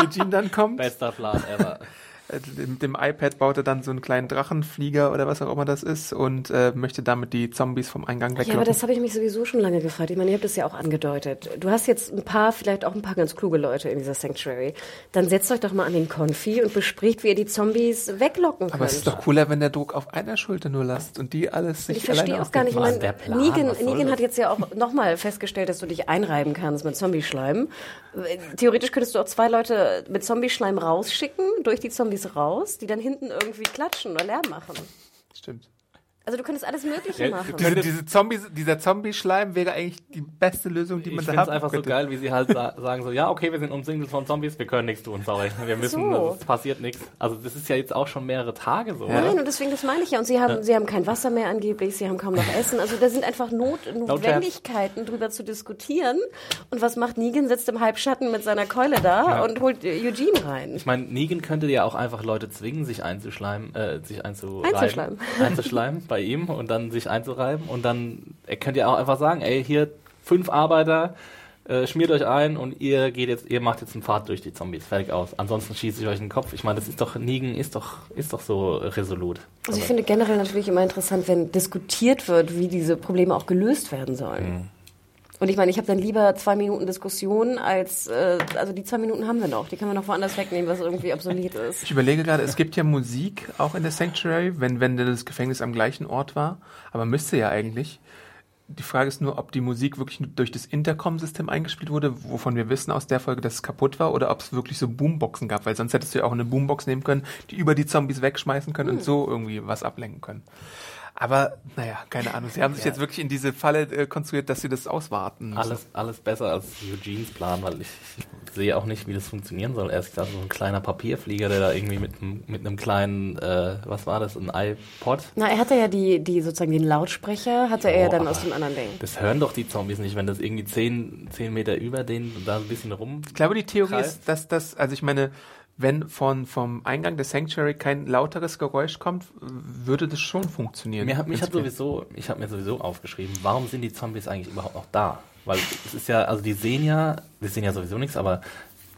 Eugene dann kommt. Bester Plan ever. Äh, Mit dem iPad baut er dann so einen kleinen Drachenflieger oder was auch immer das ist und äh, möchte damit die Zombies vom Eingang Ja, aber weglocken. das habe ich mich sowieso schon lange gefragt. Ich meine, ihr habt es ja auch angedeutet. Du hast jetzt ein paar, vielleicht auch ein paar ganz kluge Leute in dieser Sanctuary. Dann setzt euch doch mal an den Konfi und bespricht, wie ihr die Zombies weglocken könnt. Aber es ist doch cooler, wenn der Druck auf einer Schulter nur lasst und die alles sich Ich verstehe alleine auch gar nicht. Ich meine? Negan, Negan das? hat jetzt ja auch nochmal festgestellt, dass du dich einreiben kannst mit Zombie-Schleim. Theoretisch könntest du auch zwei Leute mit Zombie-Schleim rausschicken, durch die Zombies raus, die dann hinten irgendwie klatschen oder Lärm machen. Stimmt. Also du könntest alles Mögliche Ja, machen. Diese, diese Zombies, dieser Zombie-Schleim wäre eigentlich die beste Lösung, die Ich man finde da es haben einfach so könnte. geil, wie sie halt sa sagen so, ja, okay, wir sind umsingelt von Zombies, wir können nichts tun, sorry. Wir müssen, so. es passiert nichts. Also das ist ja jetzt auch schon mehrere Tage so. Nein, und deswegen, das meine ich ja. Und sie haben, sie haben kein Wasser mehr angeblich, sie haben kaum noch Essen. Also da sind einfach Not, Notwendigkeiten, drüber zu diskutieren. Und was macht Negan? Sitzt im Halbschatten mit seiner Keule da Ja. und holt Eugene rein. Ich meine, Negan könnte ja auch einfach Leute zwingen, sich einzuschleimen, äh, sich einzureiben. Einzuschleimen. Einzuschleimen. bei ihm und dann sich einzureiben. Und dann, er könnte ja auch einfach sagen, ey, hier fünf Arbeiter, äh, schmiert euch ein und ihr geht jetzt, ihr macht jetzt einen Pfad durch die Zombies, fertig aus. Ansonsten schieße ich euch in den Kopf. Ich meine, das ist doch, Nigen ist doch, ist doch so resolut. Also ich Aber- finde generell natürlich immer interessant, wenn diskutiert wird, wie diese Probleme auch gelöst werden sollen. Mhm. Und ich meine, ich habe dann lieber zwei Minuten Diskussion als, äh, also die zwei Minuten haben wir noch, die können wir noch woanders wegnehmen, was irgendwie obsolet ist. Ich überlege gerade, es gibt ja Musik auch in der Sanctuary, wenn, wenn das Gefängnis am gleichen Ort war. Aber müsste ja eigentlich. Die Frage ist nur, ob die Musik wirklich durch das Intercom-System eingespielt wurde, wovon wir wissen aus der Folge, dass es kaputt war, oder ob es wirklich so Boomboxen gab, weil sonst hättest du ja auch eine Boombox nehmen können, die über die Zombies wegschmeißen können und so irgendwie was ablenken können. Aber, naja, keine Ahnung. Sie haben sich jetzt wirklich in diese Falle äh, konstruiert, dass sie das auswarten müssen. Alles, alles besser als Eugenes Plan, weil ich, ich sehe auch nicht, wie das funktionieren soll. Er ist gerade so ein kleiner Papierflieger, der da irgendwie mit, einem- mit einem kleinen, äh, was war das, ein iPod? Na, er hatte ja die, die sozusagen den Lautsprecher, hatte er ja dann aus dem anderen Ding. Das hören doch die Zombies nicht, wenn das irgendwie 10, 10 Meter über denen da ein bisschen rum. Ich glaube, die Theorie ist, dass das, also ich meine, wenn von, vom Eingang des Sanctuary kein lauteres Geräusch kommt, würde das schon funktionieren. Mir hat, mich hat sowieso, ich habe mir sowieso aufgeschrieben, warum sind die Zombies eigentlich überhaupt noch da? Weil es ist ja, also die sehen ja, die sehen ja sowieso nichts, aber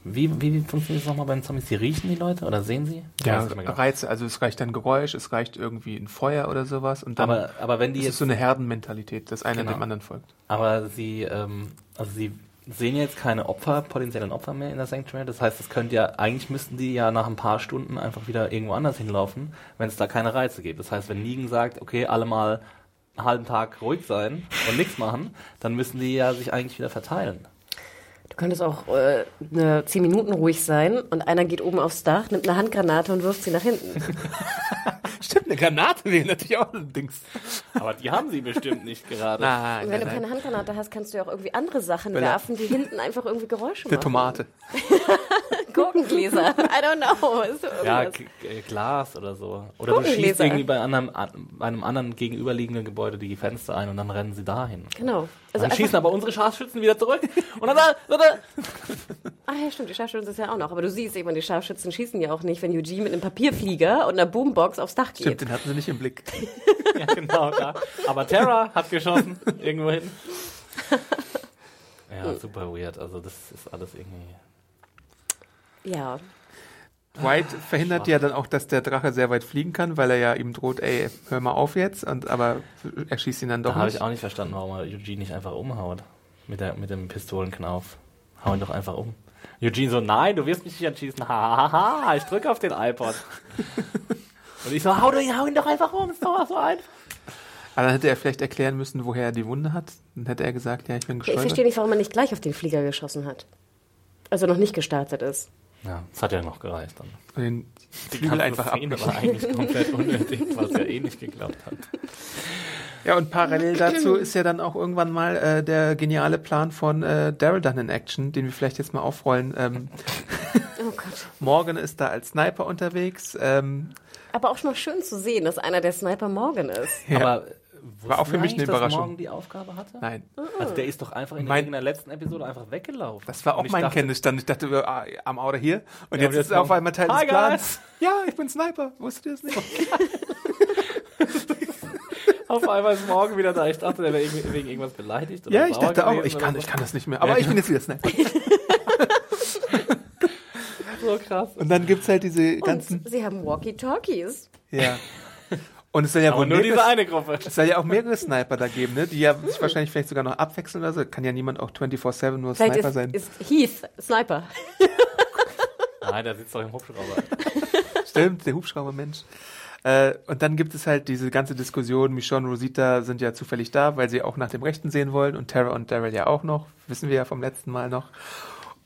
wie, wie funktioniert das nochmal bei den Zombies? Die riechen die Leute oder sehen sie? Ja. Reize, also es reicht ein Geräusch, es reicht irgendwie ein Feuer oder sowas und dann aber, aber wenn die ist es jetzt so eine Herdenmentalität, dass einer Genau. dem anderen folgt. Aber sie, ähm, also sie sehen jetzt keine Opfer, potenziellen Opfer mehr in der Sanctuary. Das heißt, es könnte ja, eigentlich müssten die ja nach ein paar Stunden einfach wieder irgendwo anders hinlaufen, wenn es da keine Reize gibt. Das heißt, wenn Negan sagt, okay, alle mal einen halben Tag ruhig sein und nichts machen, dann müssen die ja sich eigentlich wieder verteilen. Du könntest auch äh, eine zehn Minuten ruhig sein und einer geht oben aufs Dach, nimmt eine Handgranate und wirft sie nach hinten. Stimmt, eine Granate wäre natürlich auch ein Dings. Aber die haben sie bestimmt nicht gerade. Nein, Und wenn nein, du keine nein. Handgranate hast, kannst du ja auch irgendwie andere Sachen Bella. werfen, die hinten einfach irgendwie Geräusche Eine machen. Tomate. Gurkengläser. I don't know. So Ja, äh, Glas oder so. Oder du schießt irgendwie bei, einem, bei einem anderen gegenüberliegenden Gebäude die Fenster ein und dann rennen sie dahin. Genau. Also Dann schießen aber unsere Scharfschützen wieder zurück. Und dann, da, da, da. Ah ja, stimmt, die Scharfschützen ist ja auch noch. Aber du siehst, ich meine, die Scharfschützen schießen ja auch nicht, wenn Eugene mit einem Papierflieger und einer Boombox aufs Dach Stimmt, geht. den hatten sie nicht im Blick. Ja, genau, da. Aber Terra hat geschossen, irgendwo hin. Ja, super weird. Also das ist alles irgendwie. Ja. Dwight verhindert ja dann auch, dass der Drache sehr weit fliegen kann, weil er ja ihm droht, ey, hör mal auf jetzt. Und aber er schießt ihn dann doch Da habe ich auch nicht verstanden, warum er Eugene nicht einfach umhaut. Mit, der, mit dem Pistolenknauf. Hau ihn doch einfach um. Eugene so, nein, du wirst mich nicht anschießen. Ha, ha, ha, ich drücke auf den iPod. Und ich so, hau, hau ihn doch einfach um, ist doch so einfach. Aber dann hätte er vielleicht erklären müssen, woher er die Wunde hat. Dann hätte er gesagt, ja, ich bin Ich verstehe nicht, warum er nicht gleich auf den Flieger geschossen hat. Also noch nicht gestartet ist. Ja, das hat ja noch gereicht dann. Und den Die Flügel einfach ab. War eigentlich komplett unnötig, was ja eh nicht geklappt hat. Ja, und parallel dazu ist ja dann auch irgendwann mal äh, der geniale Plan von äh, Daryl dann in Action, den wir vielleicht jetzt mal aufrollen. Ähm, Oh Gott. Morgan ist da als Sniper unterwegs. Ähm, Aber auch schon mal schön zu sehen, dass einer der Sniper Morgan ist. ja, Aber War auch für mich eine dass Überraschung. Morgan die Aufgabe hatte? nein, Also der ist doch einfach in Mein- der letzten Episode einfach weggelaufen. das war auch mein dachte, Kenntnisstand. Ich dachte, ah, am Auto hier. Und Ja, jetzt und ist jetzt er auf einmal Teil Hi, des Plans. guys. Ja, ich bin Sniper. Wusstet ihr das nicht? Auf einmal ist Morgan wieder da. Ich dachte, der wäre wegen irgendwas beleidigt. Oder Ja, ich dachte auch, ich kann, ich kann das nicht mehr. Aber Ja, ich bin jetzt wieder Sniper. so krass. Und dann gibt's halt diese ganzen. Und sie haben Walkie-Talkies. Ja. Und es soll ja Aber wohl nur diese eine Gruppe. Es soll ja auch mehrere Sniper da geben, ne? Die ja sich wahrscheinlich vielleicht sogar noch abwechseln oder so. Kann ja niemand auch 24-7 nur Vielleicht Sniper ist, sein. ist Heath Sniper. Nein, der sitzt doch im Hubschrauber. Stimmt, der Hubschraubermensch. Äh, und dann gibt es halt diese ganze Diskussion. Michonne und Rosita sind ja zufällig da, weil sie auch nach dem Rechten sehen wollen. Und Tara und Daryl ja auch noch. Wissen wir ja vom letzten Mal noch.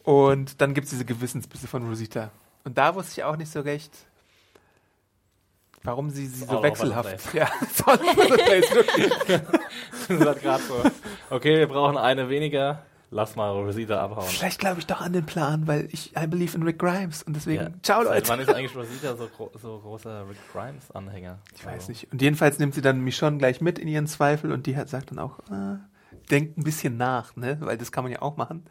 Und dann gibt es diese Gewissensbisse von Rosita. Und da wusste ich auch nicht so recht, warum sie sie so wechselhaft. Ja, all over the place, wirklich. Das hat gerade so. Okay, wir brauchen eine weniger. Lass mal Rosita abhauen. Vielleicht glaube ich doch an den Plan, weil ich I believe in Rick Grimes. Und deswegen, Ja. ciao Seit Leute. wann ist eigentlich Rosita so, gro so großer Rick Grimes-Anhänger? Ich weiß nicht. Und jedenfalls nimmt sie dann Michonne gleich mit in ihren Zweifel und die hat, sagt dann auch, äh, denkt ein bisschen nach, ne? Weil das kann man ja auch machen.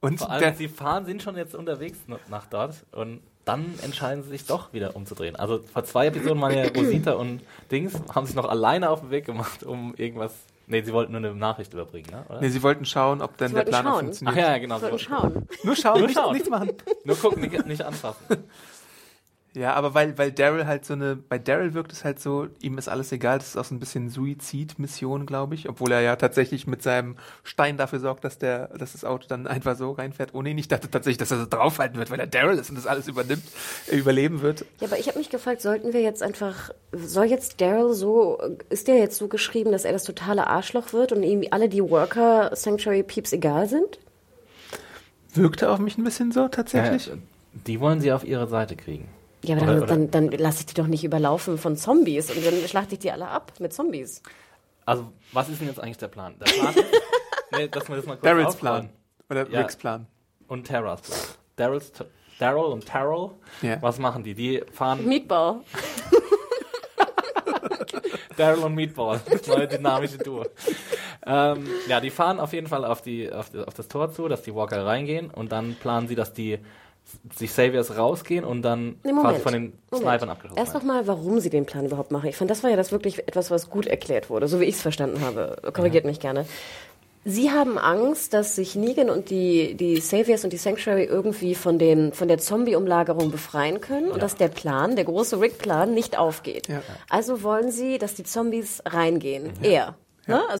Und Vor allem, sie fahren, sind schon jetzt unterwegs nach dort und dann entscheiden sie sich doch wieder umzudrehen. Also vor zwei Episoden waren ja Rosita und Dings, haben sich noch alleine auf den Weg gemacht, um irgendwas. Nee, sie wollten nur eine Nachricht überbringen, ne? oder? Nee, sie wollten schauen, ob dann Sie der Plan funktioniert. Ach ja, genau. Sie wollten- schauen. Nur schauen, Nur nicht, schauen. nichts machen. Nur gucken, nicht, nicht anfassen. Ja, aber weil, weil Daryl halt so eine, bei Daryl wirkt es halt so, ihm ist alles egal, das ist auch so ein bisschen Suizidmission, glaube ich, obwohl er ja tatsächlich mit seinem Stein dafür sorgt, dass der, dass das Auto dann einfach so reinfährt. Oh nee, ich dachte tatsächlich, dass er so draufhalten wird, weil er Daryl ist und das alles übernimmt, äh, überleben wird. Ja, aber ich habe mich gefragt, sollten wir jetzt einfach, soll jetzt Daryl so, ist der jetzt so geschrieben, dass er das totale Arschloch wird und ihm alle die Worker Sanctuary Peeps egal sind? Wirkte auf mich ein bisschen so, tatsächlich. Ja, die wollen sie auf ihre Seite kriegen. Ja, aber Oder- dann, oder- dann, dann lasse ich die doch nicht überlaufen von Zombies und dann schlachte ich die alle ab mit Zombies. Also, was ist denn jetzt eigentlich der Plan? Der Plan ist, nee, dass wir das mal kurz Daryls. Plan. Oder Ja. Ricks Plan. Und Terras Plan. Daryls, Daryl und Terrell, Ja. was machen die? Die fahren Meatball. Daryl und Meatball, das neue dynamische Duo. ähm, ja, die fahren auf jeden Fall auf, die, auf, auf das Tor zu, dass die Walker reingehen und dann planen sie, dass die sich Saviors rausgehen und dann Nee, quasi von den Moment. Snipern abgeschossen Erst nochmal, warum sie den Plan überhaupt machen. Ich fand, das war ja das wirklich etwas, was gut erklärt wurde, so wie ich es verstanden habe. Korrigiert mich gerne. Sie haben Angst, dass sich Negan und die, die Saviors und die Sanctuary irgendwie von, den, von der Zombie-Umlagerung befreien können und dass der Plan, der große Rick-Plan, nicht aufgeht. Ja. Also wollen sie, dass die Zombies reingehen. Er. Ne? Also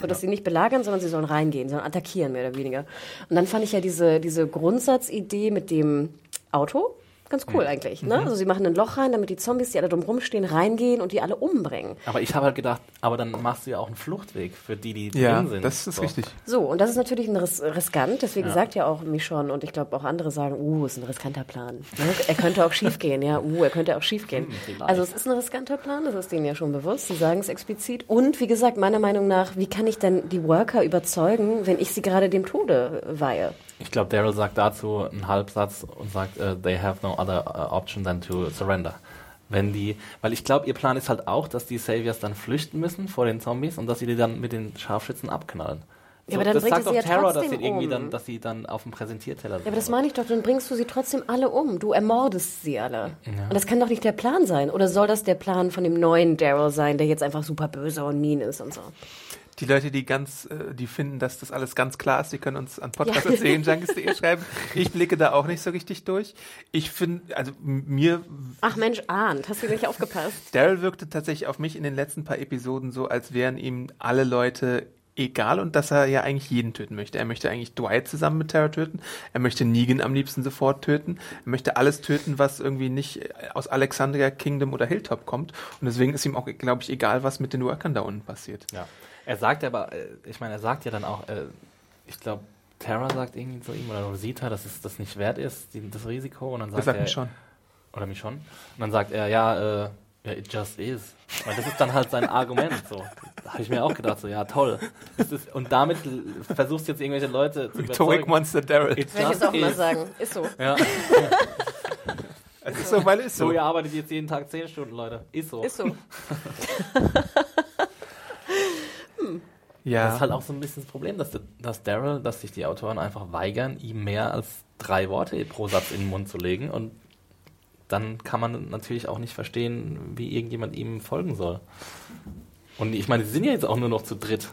So, dass sie nicht belagern, sondern sie sollen reingehen, sondern attackieren, mehr oder weniger. Und dann fand ich ja diese, diese Grundsatzidee mit dem Auto ganz cool eigentlich. Ne? Also sie machen ein Loch rein, damit die Zombies, die alle drum rumstehen, reingehen und die alle umbringen. Aber ich habe halt gedacht, aber dann machst du ja auch einen Fluchtweg für die, die Ja, drin sind. das ist So. richtig. So, und das ist natürlich ein ris riskant, deswegen Ja. sagt ja auch Michonne und ich glaube auch andere sagen, uh, ist ein riskanter Plan. Ne? Er könnte auch schief gehen, ja, uh, er könnte auch schief gehen. Hm. Also es ist ein riskanter Plan, das ist denen ja schon bewusst, sie sagen es explizit. Und wie gesagt, meiner Meinung nach, wie kann ich denn die Worker überzeugen, wenn ich sie gerade dem Tode weihe? Ich glaube, Daryl sagt dazu einen Halbsatz und sagt, äh, they have no other uh, option than to surrender. Wenn die, weil ich glaube, ihr Plan ist halt auch, dass die Saviors dann flüchten müssen vor den Zombies und dass sie die dann mit den Scharfschützen abknallen. Ja, aber dann das sagt sie doch ja Terror, dass sie irgendwie um. dann, dass sie dann auf dem Präsentierteller sind. Ja, aber das meine ich doch, dann bringst du sie trotzdem alle um. Du ermordest sie alle. Und das kann doch nicht der Plan sein. Oder soll das der Plan von dem neuen Daryl sein, der jetzt einfach super böse und mean ist und so? Die Leute, die ganz, äh, die finden, dass das alles ganz klar ist, die können uns an Ja. podcast.serienjunkies.de schreiben. Ich blicke da auch nicht so richtig durch. Ich finde, also mir, Ach Mensch, Arndt, hast du nicht aufgepasst? Daryl wirkte tatsächlich auf mich in den letzten paar Episoden so, als wären ihm alle Leute egal und dass er ja eigentlich jeden töten möchte. Er möchte eigentlich Dwight zusammen mit Tara töten. Er möchte Negan am liebsten sofort töten. Er möchte alles töten, was irgendwie nicht aus Alexandria Kingdom oder Hilltop kommt. Und deswegen ist ihm auch, glaube ich, egal, was mit den Workern da unten passiert. Ja. Er sagt aber, äh, ich meine, er sagt ja dann auch, äh, ich glaube, Tara sagt irgendwie zu ihm oder Rosita, dass es das nicht wert ist, das Risiko. Und dann sagt Das sagt er, mir schon. Oder mich schon. Und dann sagt er, ja, äh, ja, it just is. Weil das ist dann halt sein Argument. So. Da habe ich mir auch gedacht, so, ja, toll. Es ist, und damit versuchst du jetzt irgendwelche Leute zu Rhetoric überzeugen. Monster Daryl. Ich jetzt auch mal is. sagen. Ist so. Ja. Es ist so, weil es ist So, so. ihr arbeitet jetzt jeden Tag 10 Stunden, Leute. Ist so. Ist so. Ja. Das ist halt auch so ein bisschen das Problem, dass, dass Daryl, dass sich die Autoren einfach weigern, ihm mehr als drei Worte pro Satz in den Mund zu legen. Und dann kann man natürlich auch nicht verstehen, wie irgendjemand ihm folgen soll. Und ich meine, sie sind ja jetzt auch nur noch zu dritt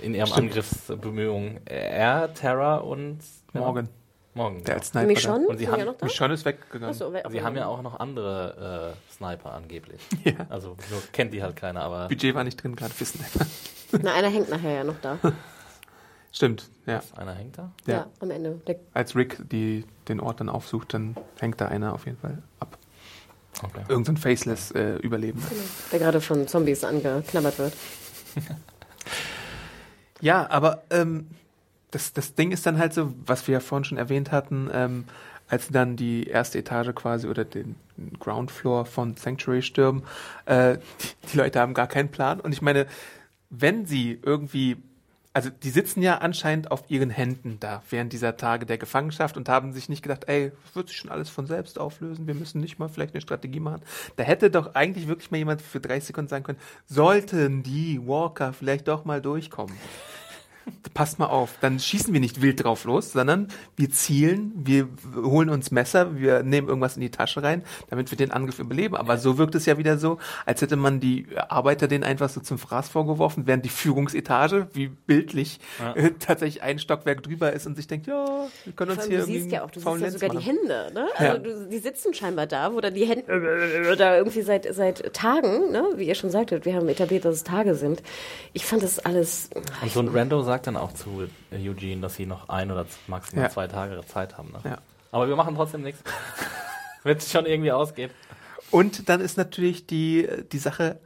in ihrem Stimmt. Angriffsbemühungen. Er, Terra und ja, Morgan. Morgen. Der als Sniper. Mich da. schon? Und sie haben- ja? Michonne ist weggegangen. Wer- Sie haben ja auch noch andere äh, Sniper angeblich. Ja. Also nur kennt die halt keiner, aber Budget war nicht drin, gerade für Sniper. Na, einer hängt nachher ja noch da. Stimmt, ja. einer hängt da. Ja, Ja. am Ende. Der, Als Rick die, den Ort dann aufsucht, dann hängt da einer auf jeden Fall ab. Okay. Irgend so ein faceless äh, Überlebender. der gerade von Zombies angeknabbert wird. Ja, aber ähm, das, das Ding ist dann halt so, was wir ja vorhin schon erwähnt hatten, ähm, als dann die erste Etage quasi oder den Ground Floor von Sanctuary stürmen, äh, die, die Leute haben gar keinen Plan. Und ich meine, wenn sie irgendwie, also die sitzen ja anscheinend auf ihren Händen da während dieser Tage der Gefangenschaft und haben sich nicht gedacht, ey, wird sich schon alles von selbst auflösen, wir müssen nicht mal vielleicht eine Strategie machen. Da hätte doch eigentlich wirklich mal jemand für 30 Sekunden sagen können, sollten die Walker vielleicht doch mal durchkommen. Passt mal auf, dann schießen wir nicht wild drauf los, sondern wir zielen, wir holen uns Messer, wir nehmen irgendwas in die Tasche rein, damit wir den Angriff überleben. Aber so wirkt es ja wieder so, als hätte man die Arbeiter denen einfach so zum Fraß vorgeworfen, während die Führungsetage, wie bildlich, äh, tatsächlich ein Stockwerk drüber ist und sich denkt, ja, wir können uns hier du siehst ja auch, du siehst ja sogar die machen. Hände, ne? Also Ja. du, die sitzen scheinbar da, wo dann die Hände da irgendwie seit, seit Tagen, ne? Wie ihr schon sagtet, wir haben etabliert, dass es Tage sind. Ich fand das alles, Und so ein Rando sagt dann auch zu äh, Eugene, dass sie noch ein oder maximal Ja. zwei Tage Zeit haben. Ne? Ja. Aber wir machen trotzdem nichts. Wird schon irgendwie ausgehen. Und dann ist natürlich die, die Sache,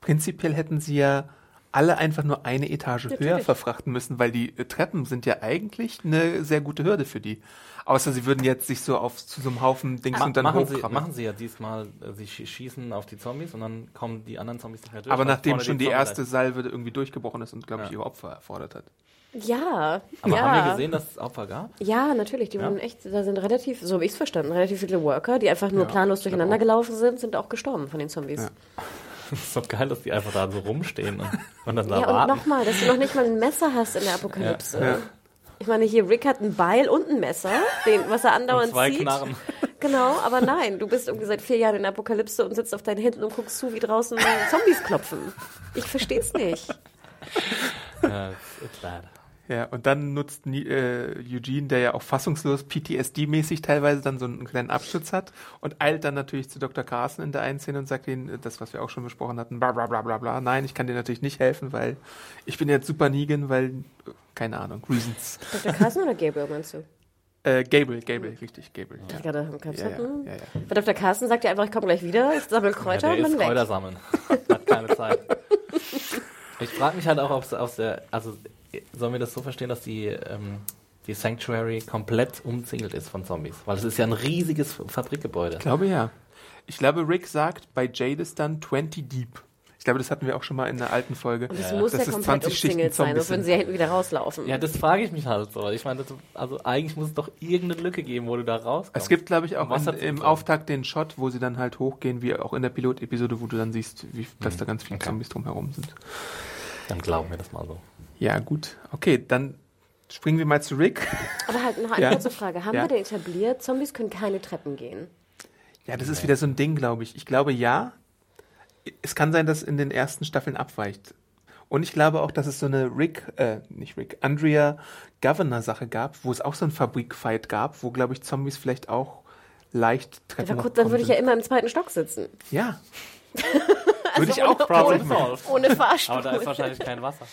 prinzipiell hätten sie ja alle einfach nur eine Etage höher Natürlich. verfrachten müssen, weil die äh, Treppen sind ja eigentlich eine sehr gute Hürde für die. Außer sie würden jetzt sich so auf zu so einem Haufen Dings Ma und dann machen, sie, machen sie ja diesmal, äh, sie schie- schießen auf die Zombies und dann kommen die anderen Zombies nachher durch. Aber und nachdem schon die Zombie- erste Salve irgendwie durchgebrochen ist und, glaube ich, Ja. ihre Opfer erfordert hat. ja. Aber ja. haben wir gesehen, dass es Opfer gab? Ja, natürlich. Die Ja? waren echt, da sind relativ, so habe ich es verstanden, relativ viele Worker, die einfach nur Ja, planlos durcheinander gelaufen sind, sind auch gestorben von den Zombies. Ja. Das ist doch geil, dass die einfach da so rumstehen und, und dann da Ja, und warten. nochmal, dass du noch nicht mal ein Messer hast in der Apokalypse. Ich meine, hier, Rick hat ein Beil und ein Messer, den, was er andauernd Und zwei zieht. Knarren. Genau, aber nein, du bist irgendwie seit vier Jahren in der Apokalypse und sitzt auf deinen Händen und guckst zu, wie draußen Zombies klopfen. Ich versteh's nicht. It's, it's bad. Ja, und dann nutzt äh, Eugene, der ja auch fassungslos PTSD-mäßig teilweise dann so einen kleinen Abschutz hat und eilt dann natürlich zu Dr. Carson in der einen Szene und sagt ihnen, äh, das, was wir auch schon besprochen hatten, bla bla bla bla bla. Nein, ich kann dir natürlich nicht helfen, weil ich bin jetzt Super Negan, weil, äh, keine Ahnung, Reasons. Dr. Carson oder Gabriel, meinst du? Äh, Gabriel, Gabriel, richtig, Gabriel. Ich Ja. gerade am Kopf Ja, ja, hm. ja, ja. Bei Dr. Carson sagt er einfach, ich komme gleich wieder, ich sammle Kräuter ja, der und ist dann Kräuter weg. sammeln. Hat keine Zeit. Ich frage mich halt auch, ob es aus der, also sollen wir das so verstehen, dass die, ähm, die Sanctuary komplett umzingelt ist von Zombies? Weil es ist ja ein riesiges Fabrikgebäude. Ich glaube ja. Ich glaube, Rick sagt bei Jadis dann 20 Deep. Ich glaube, das hatten wir auch schon mal in der alten Folge. Und es Ja, muss dass ja komplett 20 Schichten umzingelt sein, sonst würden sie ja hinten wieder rauslaufen. Ja, das frage ich mich halt so. Ich meine, das, also eigentlich muss es doch irgendeine Lücke geben, wo du da rauskommst. Es gibt, glaube ich, auch hat's im getan? Auftakt den Shot, wo sie dann halt hochgehen, wie auch in der Pilotepisode, wo du dann siehst, wie, dass da ganz viele Okay. Zombies drumherum sind. Dann glauben wir das mal so. Ja, gut. Okay, dann springen wir mal zu Rick. Aber halt noch eine Ja. kurze Frage. Haben Ja. wir denn etabliert, Zombies können keine Treppen gehen? Ja, das ist wieder so ein Ding, glaube ich. Ich glaube, ja. Es kann sein, dass in den ersten Staffeln abweicht. Und ich glaube auch, dass es so eine Rick, äh, nicht Rick, Andrea Governor-Sache gab, wo es auch so ein Fabrikfight gab, wo, glaube ich, Zombies vielleicht auch leicht treffen. Aber gut, dann würde ich ja immer im zweiten Stock sitzen. Ja. würde ich Also auch Problem ohne, machen. ohne Fahrstuhl. Aber da ist wahrscheinlich kein Wasser.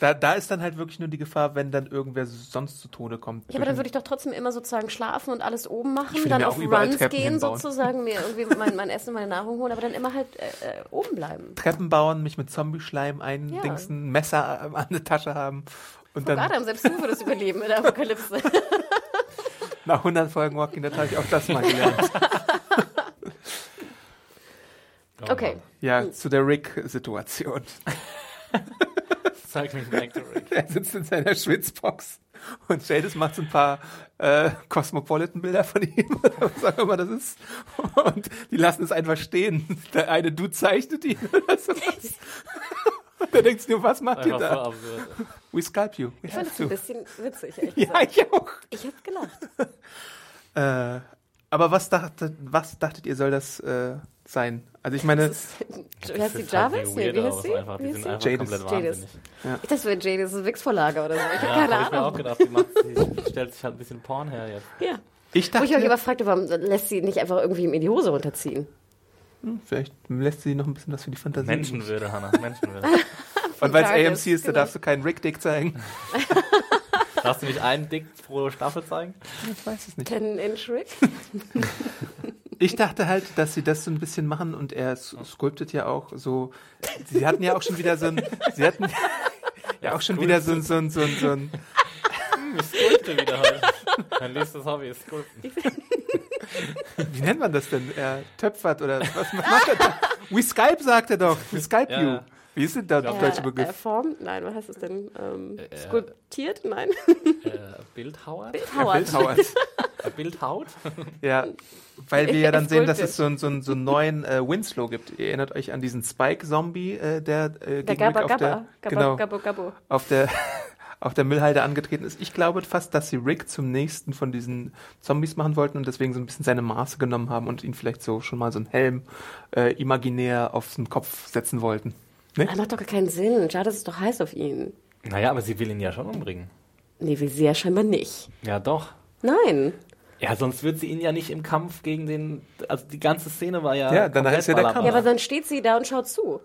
Da, da ist dann halt wirklich nur die Gefahr, wenn dann irgendwer sonst zu Tode kommt. Ja, aber dann würde ich doch trotzdem immer sozusagen schlafen und alles oben machen, dann auf Runs Treppen gehen hinbauen. sozusagen, mir irgendwie mein, mein Essen, meine Nahrung holen, aber dann immer halt äh, äh, oben bleiben. Treppen bauen, mich mit Zombie-Schleim eindingsen, Messer äh, an der Tasche haben und Guck, dann Adam, selbst du würdest überleben in der Apokalypse. nach 100 Folgen Walking Dead habe ich auch das mal gelernt. Okay. Ja, zu der Rick-Situation. Cycling back to Rick. Er sitzt in seiner Schwitzbox und Jadis macht so ein paar äh, Cosmopolitan-Bilder von ihm, oder was auch immer das ist. Und die lassen es einfach stehen. Der eine Dude zeichnet ihn oder sowas. Und er denkt sich nur, was macht ihr da? absurd. We scalp you. We Ich fand das ein bisschen witzig, ehrlich Ja, gesagt. ich auch. Ich hab gelacht. Äh, aber was, dachte, was dachtet ihr, soll das äh, sein. Also ich meine, Wie heißt die Das sieht halt Jarvis? Nee, wie heißt sie? Einfach. Die sind einfach Jadis. komplett Jadis. wahnsinnig. Das wäre das ist eine Wix-Vorlage oder so. Ich Ja, habe keine hab ich mir auch Ahnung. gedacht, die, macht, die stellt sich halt ein bisschen Porn her jetzt. Ja. ich Wo ich dachte, mich aber fragte, warum lässt sie nicht einfach irgendwie ihm in die Hose runterziehen? vielleicht lässt sie noch ein bisschen was für die Fantasie. Menschenwürde, Hannah, Menschenwürde. Und weil es AMC ist, da genau. darfst du keinen Rick-Dick zeigen. Darfst du nicht einen Dick pro Staffel zeigen? Ich weiß es nicht. Ten Inch Rick? Ich dachte halt, dass sie das so ein bisschen machen und er s- sculptet ja auch so. Sie hatten ja auch schon wieder so ein. Sie hatten ja auch schon wieder so ein. So ein, so ein, so ein Ich sculpte wieder heute. Mein nächstes Hobby ist Sculpten. wie nennt man das denn? Er töpfert oder was, macht er da? We Skype, sagt er doch. We Skype Ja, you. ja. Wie ist denn der deutsche Äh, Begriff? äh, Form? Nein, was heißt es denn? Ähm, Äh, skulptiert? Nein. Äh, Bildhauer? Howard. Bildhauer. Äh, Bildhaut? Ja, weil wir ja dann sehen, dass es so, einen- so, einen- so einen neuen äh, Winslow gibt. Ihr erinnert euch an diesen Spike-Zombie, äh, der, äh, Der Gabba auf Gabba. der, Gabba genau, Gabbo Gabbo. auf der auf der Müllhalde angetreten ist. Ich glaube fast, dass sie Rick zum nächsten von diesen Zombies machen wollten und deswegen so ein bisschen seine Maße genommen haben und ihn vielleicht so schon mal so einen Helm äh, imaginär auf den Kopf setzen wollten. Ne? Das macht doch gar keinen Sinn. Schade, es ist doch heiß auf ihn. Naja, aber sie will ihn ja schon umbringen. Nee, wie sehr scheinbar nicht. Ja, doch. Nein. Ja, sonst wird sie ihn ja nicht im Kampf gegen den. Also die ganze Szene war ja. Ja, dann ist ja der Ballermann. Ja, aber dann steht sie da und schaut zu.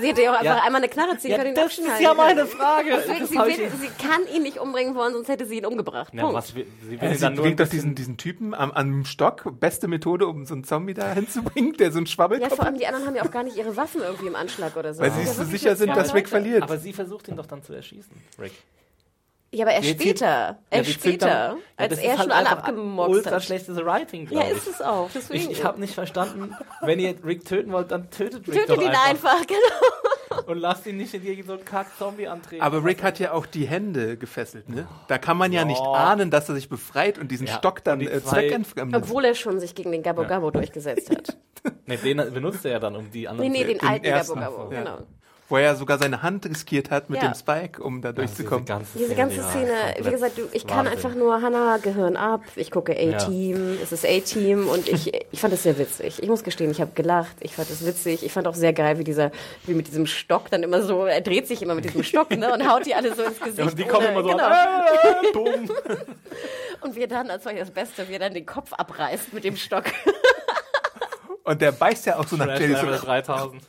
Sie hätte ja auch einfach Ja. einmal eine Knarre ziehen Ja, können. das ist ja meine. Frage. Deswegen, sie, will, sie kann ihn nicht umbringen wollen, sonst hätte sie ihn umgebracht. Ja, Punkt. was sie will Ja, sie bringt doch diesen, diesen Typen am, am Stock. Beste Methode, um so einen Zombie da hinzubringen, der so einen Ja, Schwabbelkopf vor allem die anderen haben ja auch gar nicht ihre Waffen irgendwie im Anschlag oder so. Weil sie ja sich so sicher sind, dass Rick verliert. Aber sie versucht ihn doch dann zu erschießen, Rick. Ja, aber erst Die später. Ja, Erst die zieht später. dann- ja, als das er ist halt schon alle einfach abgemobst Ultra hat. schlechtes Writing, Ja, glaube ist es auch. Deswegen. Ich, ich habe nicht verstanden, wenn ihr Rick töten wollt, dann tötet Rick Tötet doch ihn einfach. einfach, genau. Und lasst ihn nicht in irgendeinen so einen Kack-Zombie antreten. Aber Rick hat ja auch die Hände gefesselt, ne? Da kann man ja, Ja. nicht ahnen, dass er sich befreit und diesen Ja, Stock dann äh, zweckentfremdet. Obwohl er schon sich gegen den Gabo Gabo durchgesetzt hat. Nee, den benutzt er ja dann, um die Nee, anderen nee, zu den den alten. Gabo Gabo, Ja. genau. Wo er ja sogar seine Hand riskiert hat mit Ja. dem Spike, um da durchzukommen. Diese ganze die war Szene, wie komplett gesagt, du, ich kann Wahnsinn. einfach nur Hannah Gehirn ab, ich gucke A-Team, es ist A-Team und ich, ich fand es sehr witzig. Ich muss gestehen, ich habe gelacht, ich fand es witzig, ich fand auch sehr geil, wie dieser, wie mit diesem Stock dann immer so, er dreht sich immer mit diesem Stock, ne, und haut die alle so ins Gesicht. Ja, und die kommen immer so genau. äh, bumm. Und wir dann, als war ja das Beste, wie er dann den Kopf abreißt mit dem Stock. Und der beißt ja auch so nach Jelly. Level So, 3000.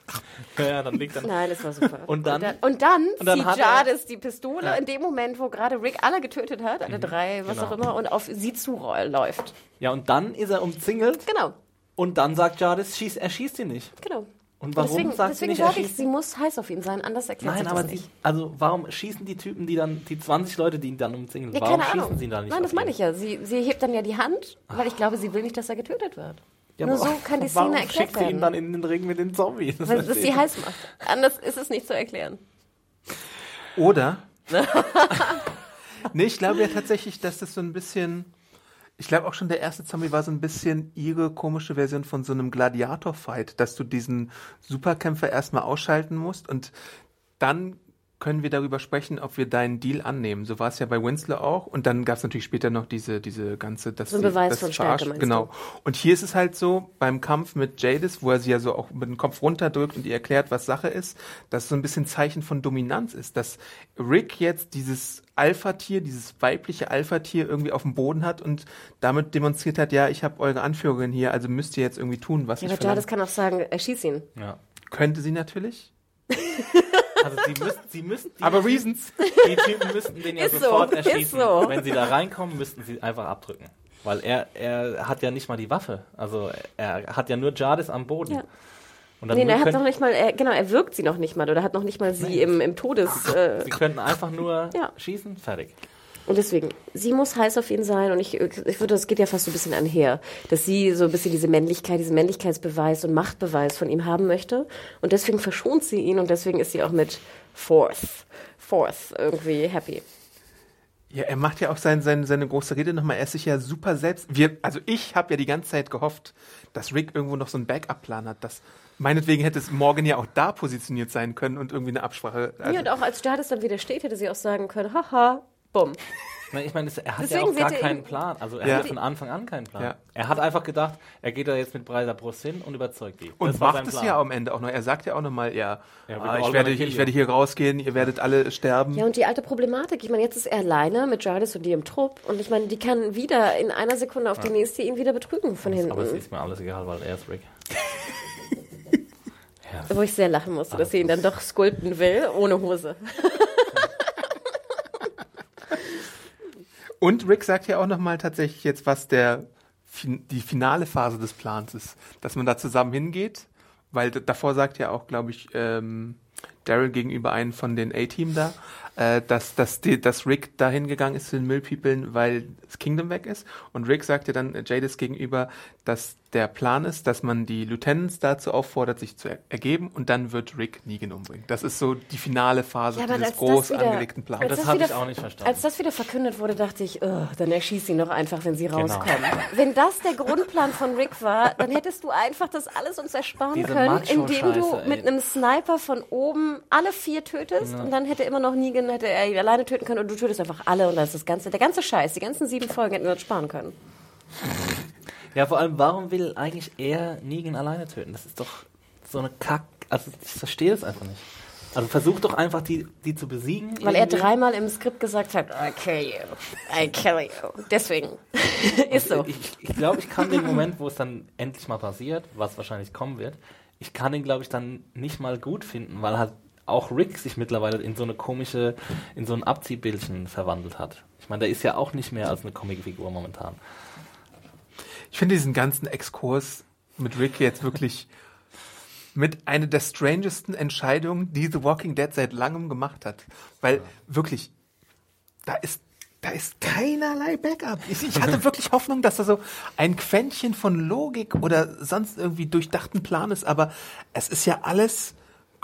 Ja, ja, dann liegt dann. Nein, das war super. Und dann- und dann, und dann zieht hat Jadis die Pistole in dem Moment, wo gerade Rick alle getötet hat, alle drei, was genau. auch immer, und auf sie zuläuft. Ja, und dann ist er umzingelt Genau, und dann sagt Jadis, schieß, er schießt ihn nicht. genau. Und warum deswegen sagt sie deswegen nicht, er sage ich, sie muss heiß auf ihn sein, anders erklärt Nein, aber das die, nicht. also warum schießen die Typen, die dann, die 20 Leute, die ihn dann umzingeln, Ja, warum keine schießen Ahnung. sie dann nicht Nein, das ihn? meine ich ja. Sie, sie hebt dann ja die Hand, weil ich glaube, sie will nicht, dass er getötet wird. Ja, Nur so kann die Szene erklärt schickt sie ihn werden. dann in den Ring mit den Zombies? Das Weil das verstehe sie heiß macht. Anders ist es nicht zu erklären. Oder? nee, ich glaube ja tatsächlich, dass das so ein bisschen. Ich glaube auch schon, der erste Zombie war so ein bisschen ihre komische Version von so einem Gladiator-Fight, dass du diesen Superkämpfer erstmal ausschalten musst und dann können wir darüber sprechen, ob wir deinen Deal annehmen. So war es ja bei Winslow auch. Und dann gab es natürlich später noch diese, diese ganze, dass So ein Beweis das von Stärke, Genau. Und hier ist es halt so, beim Kampf mit Jadis, wo er sie ja so auch mit dem Kopf runterdrückt und ihr erklärt, was Sache ist, dass es so ein bisschen Zeichen von Dominanz ist, dass Rick jetzt dieses Alpha-Tier, dieses weibliche Alpha-Tier irgendwie auf dem Boden hat und damit demonstriert hat, ja, ich habe eure Anführerin hier, also müsst ihr jetzt irgendwie tun, was Ja, ich aber verlange. Jadis kann auch sagen, erschieß ihn. Ja. Könnte sie natürlich. Also sie müssten, sie müssten die, Aber Reasons. die Typen müssten den ja Ist so, sofort ist erschießen. so. Wenn sie da reinkommen, müssten sie einfach abdrücken. Weil er, er hat ja nicht mal die Waffe. Also er hat ja nur Jadis am Boden. Ja. Und dann Nee, er hat noch nicht mal, er, genau, er wirkt sie noch nicht mal oder hat noch nicht mal sie im, im Todes. Äh, sie könnten einfach nur Ja. schießen, fertig. Und deswegen, sie muss heiß auf ihn sein und ich, ich würde, das geht ja fast so ein bisschen einher, dass sie so ein bisschen diese Männlichkeit, diesen Männlichkeitsbeweis und Machtbeweis von ihm haben möchte und deswegen verschont sie ihn und deswegen ist sie auch mit Fourth, Fourth irgendwie happy. Ja, er macht ja auch sein, sein, seine große Rede nochmal. Er ist sich ja super selbst. Wir, also ich habe ja die ganze Zeit gehofft, dass Rick irgendwo noch so einen Backup-Plan hat. Dass meinetwegen hätte es morgen ja auch da positioniert sein können und irgendwie eine Absprache. Also, ja, und auch als Jadis dann wieder steht, hätte sie auch sagen können, haha, bumm. Ich meine, er hat Deswegen ja auch gar keinen Plan. Also er Ja. hatte von Anfang an keinen Plan. Ja. Er hat einfach gedacht, er geht da jetzt mit breiter Brust hin und überzeugt die. Und Das war macht es ja am Ende auch noch. Er sagt ja auch nochmal, ja, Ja, ah, ich, werde, ich werde hier rausgehen, ihr werdet alle sterben. Ja, und die alte Problematik, ich meine, jetzt ist er alleine mit Jardis und die im Trupp und ich meine, die kann wieder in einer Sekunde auf die nächste ihn wieder betrügen von hinten. Aber es ist mir alles egal, weil er ist Rick. Wo ich sehr lachen musste, dass sie ihn dann doch skulpten will, ohne Hose. Und Rick sagt ja auch nochmal tatsächlich jetzt, was der die finale Phase des Plans ist. Dass man da zusammen hingeht, weil davor sagt ja auch, glaube ich, ähm, Daryl gegenüber einem von den A-Team da, äh, dass, dass, die, dass Rick da hingegangen ist zu den Müllpeoplen, weil das Kingdom weg ist. Und Rick sagt ja dann äh, Jadis gegenüber, dass der Plan ist, dass man die Lieutenants dazu auffordert, sich zu er ergeben und dann wird Rick Negan umbringen. Das ist so die finale Phase Ja, dieses groß wieder- angelegten Plans. als Das das habe wieder- ich auch nicht verstanden. Als das wieder verkündet wurde, dachte ich, oh, dann erschieß ihn doch einfach, wenn sie Genau. rauskommen. Wenn das der Grundplan von Rick war, dann hättest du einfach das alles uns ersparen Diese können, indem du mit einem Sniper von oben alle vier tötest und dann hätte immer noch Negan, hätte er alleine töten können und du tötest einfach alle und das ist das ganze, der ganze Scheiß, die ganzen sieben Folgen hätten wir uns sparen können. Ja, vor allem, warum will eigentlich er Negan alleine töten? Das ist doch so eine Kack. Also, ich verstehe das einfach nicht. Also, versuch doch einfach, die, die zu besiegen. Weil er irgendwie. dreimal im Skript gesagt hat, I kill you, I kill you. Deswegen. ist so. Ich, ich glaube, ich kann den Moment, wo es dann endlich mal passiert, was wahrscheinlich kommen wird, ich kann ihn, glaube ich, dann nicht mal gut finden, weil halt auch Rick sich mittlerweile in so eine komische, in so ein Abziehbildchen verwandelt hat. Ich meine, der ist ja auch nicht mehr als eine Comicfigur momentan. Ich finde diesen ganzen Exkurs mit Rick jetzt wirklich mit einer der strangesten Entscheidungen, die The Walking Dead seit langem gemacht hat. Weil wirklich, da ist, da ist keinerlei Backup. Ich, ich hatte wirklich Hoffnung, dass da so ein Quäntchen von Logik oder sonst irgendwie durchdachten Plan ist, aber es ist ja alles